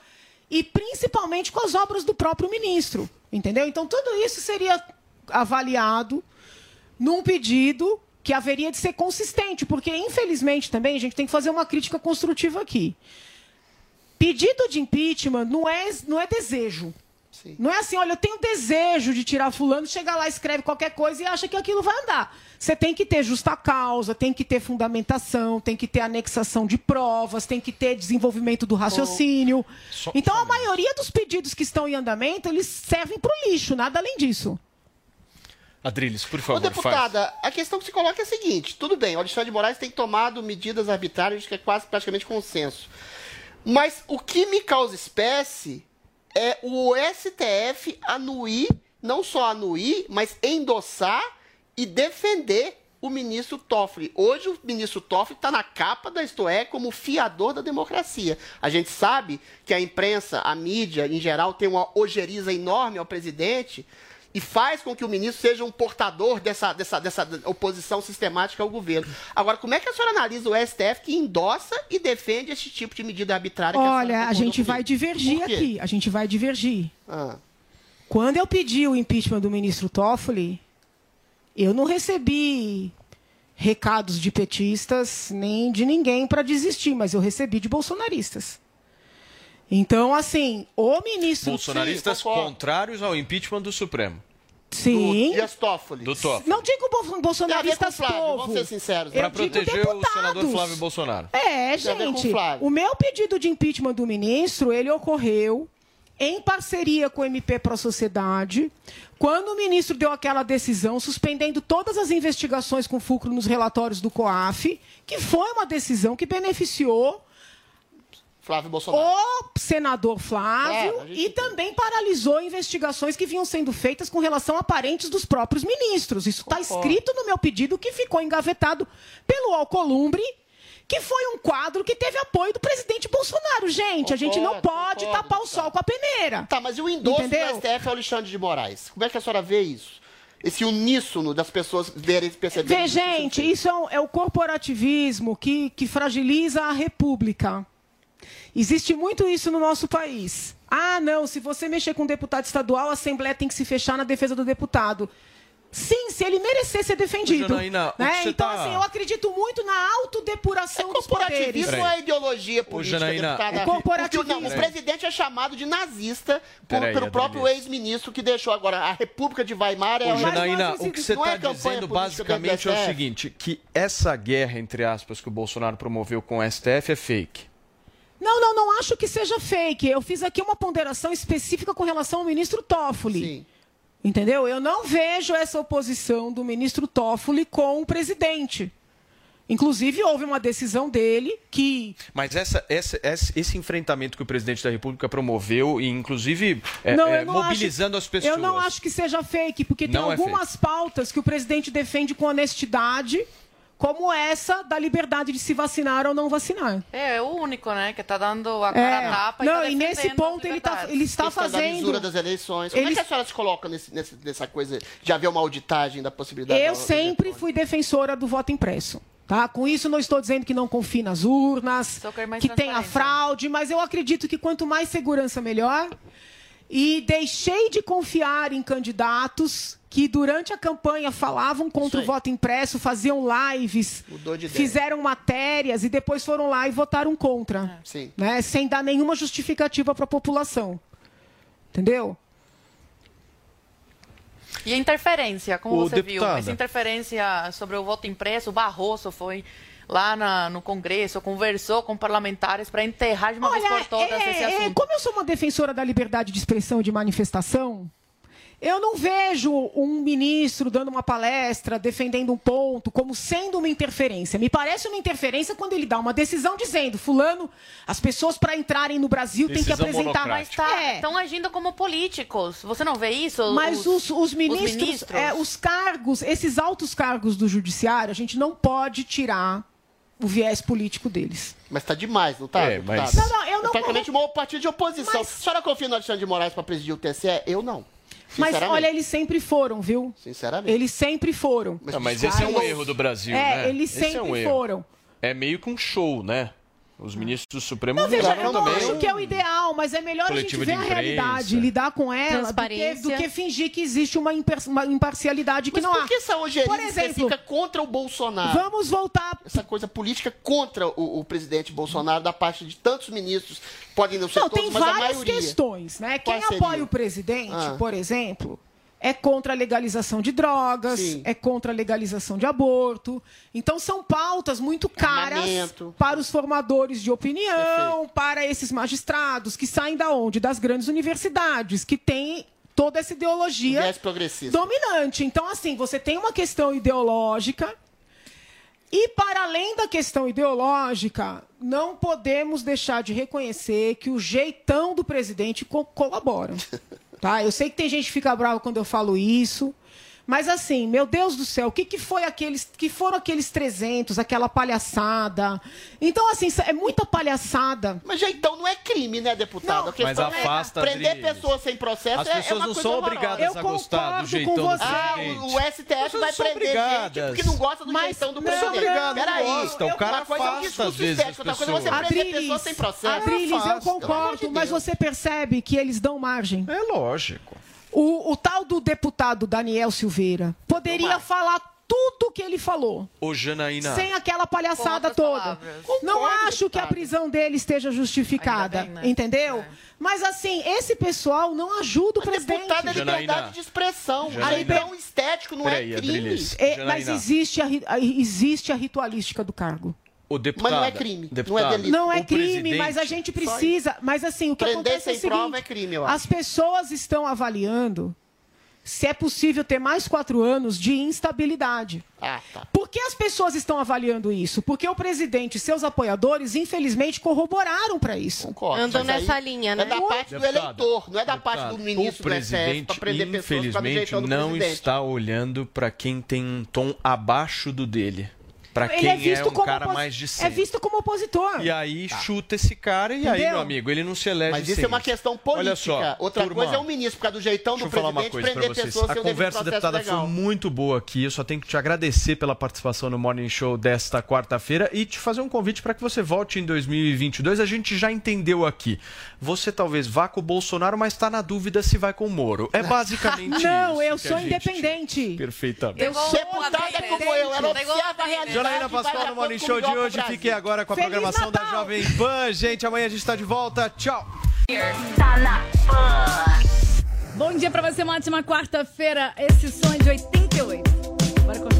e principalmente com as obras do próprio ministro, entendeu? Então tudo isso seria avaliado num pedido que haveria de ser consistente, porque infelizmente também a gente tem que fazer uma crítica construtiva aqui. Pedido de impeachment não é, não é desejo. Não é assim, olha, eu tenho desejo de tirar fulano, chega lá, escreve qualquer coisa e acha que aquilo vai andar. Você tem que ter justa causa, tem que ter fundamentação, tem que ter anexação de provas, tem que ter desenvolvimento do raciocínio. Só- então, a maioria dos pedidos que estão em andamento, eles servem para o lixo, nada além disso. Adriles, por Ô, favor, faz. deputada, a questão que se coloca é a seguinte: tudo bem, o Alexandre de Moraes tem tomado medidas arbitrárias que é quase praticamente consenso. Mas o que me causa espécie é o STF anuir, não só anuir, mas endossar e defender o ministro Toffoli. Hoje o ministro Toffoli está na capa da Isto É como fiador da democracia. A gente sabe que a imprensa, a mídia em geral, tem uma ojeriza enorme ao presidente e faz com que o ministro seja um portador dessa, dessa, dessa oposição sistemática ao governo. Agora, como é que a senhora analisa o STF que endossa e defende esse tipo de medida arbitrária? que a senhora Olha, a concordou gente vai divergir aqui. A gente vai divergir. Ah. Quando eu pedi o impeachment do ministro Toffoli, eu não recebi recados de petistas nem de ninguém para desistir, mas eu recebi de bolsonaristas. Então, assim, o ministro. Bolsonaristas contrários ao impeachment do Supremo. Sim. Dias Toffoli. Do Toffoli. Não digo bol- bolsonaristas a Flávio, povo. vamos ser sinceros. Para proteger o senador Flávio Bolsonaro. É, Tem a gente. O meu pedido de impeachment do ministro, ele ocorreu em parceria com o MP Pro Sociedade, quando o ministro deu aquela decisão suspendendo todas as investigações com fulcro nos relatórios do COAF, que foi uma decisão que beneficiou Flávio Bolsonaro. o senador Flávio Claro, e também paralisou investigações que vinham sendo feitas com relação a parentes dos próprios ministros. Isso está Concordo. escrito no meu pedido que ficou engavetado pelo Alcolumbre, que foi um quadro que teve apoio do presidente Bolsonaro. Gente, a gente não Concordo, pode concordo, tapar o sol com a peneira. Tá, mas e o endosso Entendeu? do STF ao Alexandre de Moraes? Como é que a senhora vê isso? esse uníssono das pessoas verem perceberem. Vê, gente, isso é, um- é o corporativismo que, que fragiliza a república. Existe muito isso no nosso país. Ah, não, se você mexer com um deputado estadual, a Assembleia tem que se fechar na defesa do deputado. Sim, se ele merecer ser defendido. Ô, Janaína, né? Então, tá- assim, eu acredito muito na autodepuração dos poderes. Corporativismo é ideologia política, Janaína, deputada. o que- corporativismo. Porque, não, o presidente é chamado de nazista por- Peraí, pelo próprio ex-ministro que deixou agora a República de Weimar. É Ô, Janaína, o que você não é está campanha dizendo basicamente é o seguinte, que essa guerra, entre aspas, que o Bolsonaro promoveu com o STF é fake. Não, não, não acho que seja fake. Eu fiz aqui uma ponderação específica com relação ao ministro Toffoli. Entendeu? Eu não vejo essa oposição do ministro Toffoli com o presidente. Inclusive, houve uma decisão dele que. Mas essa, essa- esse, esse enfrentamento que o presidente da República promoveu, e inclusive é, Não, é, não mobilizando acho- as pessoas. Eu não acho que seja fake, porque tem Não é algumas pautas que o presidente defende com honestidade, como essa da liberdade de se vacinar ou não vacinar. É, é o único, né, que tá dando a cara a tapa não, e tá e nesse ponto ele, tá, ele está Questão da fazendo. lisura das eleições. Como é Ele- que a senhora se coloca nesse, nessa coisa de haver uma auditagem da possibilidade Eu da- sempre fui defensora do voto impresso. Tá? Com isso, não estou dizendo que não confie nas urnas, que tenha fraude, mas eu acredito que quanto mais segurança, melhor. E deixei de confiar em candidatos que, durante a campanha, falavam contra o voto impresso, faziam lives, fizeram matérias e depois foram lá e votaram contra. Sim. Né? Sem dar nenhuma justificativa para a população. Entendeu? E a interferência, como Ô, você viu? deputada. Essa interferência sobre o voto impresso, o Barroso foi lá na- no Congresso, conversou com parlamentares para enterrar de uma vez por todas é, esse é, assunto. como eu sou uma defensora da liberdade de expressão e de manifestação, eu não vejo um ministro dando uma palestra, defendendo um ponto, como sendo uma interferência. Me parece uma interferência quando ele dá uma decisão dizendo, fulano, as pessoas para entrarem no Brasil têm que apresentar... Mas tá, estão agindo como políticos. Você não vê isso? É. Mas os, os ministros, ministros? é, os cargos, esses altos cargos do judiciário, a gente não pode tirar o viés político deles. Mas tá demais, não tá? É, mas-? Não, não, eu não- Praticamente uma partido de oposição. A senhora confia no Alexandre de Moraes para presidir o TSE? Eu não. Mas olha, eles sempre foram, viu? Sinceramente. Eles sempre foram. Não, mas esse é um erro do Brasil, É, né? eles Esse é sempre um erro. foram. É meio que um show, né? Os ministros supremos Não, veja, eu não também acho que é o ideal, mas é melhor a gente ver a realidade, lidar com ela, do que, do que fingir que existe uma, imper- uma imparcialidade que Mas não por há. que essa ojeriza Por exemplo, contra o Bolsonaro? Vamos voltar. Essa coisa política contra o, o presidente Bolsonaro da parte de tantos ministros. Podem não ser Não, todos, tem mas a várias maioria. questões, né? Quem apoia o presidente, Ah. por exemplo, é contra a legalização de drogas, Sim. é contra a legalização de aborto. Então são pautas muito caras Armamento. para os formadores de opinião, para esses magistrados que saem da onde? Das grandes universidades, que têm toda essa ideologia dominante. Então, assim, você tem uma questão ideológica. E para além da questão ideológica, não podemos deixar de reconhecer que o jeitão do presidente co- colabora. Tá? Eu sei que tem gente que fica brava quando eu falo isso, mas assim, meu Deus do céu, o que, que foi aqueles que foram aqueles 300, aquela palhaçada? Então assim, é muita palhaçada. Mas jeitão não é crime, né, deputado? A questão Mas é afasta, prender Adriles. pessoas sem processo As é- é, pessoas uma não coisa são obrigadas a gostar do jeitão do Ah, presidente. o, o STF vai não prender gente porque não gosta do Mas jeitão do não, presidente. não Peraí. gosta. O cara coisa é um às vezes, estético, outra as coisa é você pessoas. prender pessoas sem processo. Adriles, eu concordo, mas você percebe que eles dão margem. É lógico. O, o tal do deputado Daniel Silveira poderia falar tudo o que ele falou. Ô, Janaína. Sem aquela palhaçada toda. Não acho que a prisão dele esteja justificada. Bem, né? Entendeu? Mas assim, esse pessoal não ajuda o presidente. Deputado é liberdade Janaína. de expressão. Janaína. Jeitão estético não Peraí, é crime. É, mas existe a, a- existe a ritualística do cargo. O deputado, Mas não é crime, não é deputada, delito. Não é crime, mas a gente precisa. Mas assim, o que Prender acontece é o sem prova seguinte, é crime, eu acho. As pessoas estão avaliando se é possível ter mais quatro anos de instabilidade. Ah, tá. Por que as pessoas estão avaliando isso? Porque o presidente e seus apoiadores, infelizmente, corroboraram para isso. Concordo, Andam aí nessa linha, né? É da parte do Deputada, eleitor, não é da parte do deputada, ministro o do STF presidente, para pessoas do infelizmente, jeitão do não presidente. está olhando para quem tem um tom abaixo do dele. Pra Ele quem é visto é um como cara opos- mais de É centro. visto como opositor. E aí chuta esse cara e aí, Entendeu? meu amigo, ele não se elege Mas isso é uma questão política. Olha só, Outra turma, coisa é o ministro, por causa do jeitão do Deixa eu falar uma presidente, coisa pra prender vocês. pessoas A conversa, deputada, legal. foi muito boa aqui. Eu só tenho que te agradecer pela participação no Morning Show desta quarta-feira e te fazer um convite para que você volte em 2022. A gente já entendeu aqui. Você talvez vá com o Bolsonaro, mas está na dúvida se vai com o Moro. É basicamente isso. Não, eu sou independente. Perfeitamente. Eu sou Deputada como eu, ela a realidade. Janaína Pascoal de no Morning Show de hoje. Fiquem agora com a Feliz programação da Natal! Jovem Pan. Gente, amanhã a gente está de volta. Tchau. Tá na Bom dia pra você, uma ótima quarta-feira. Esse som é de 88.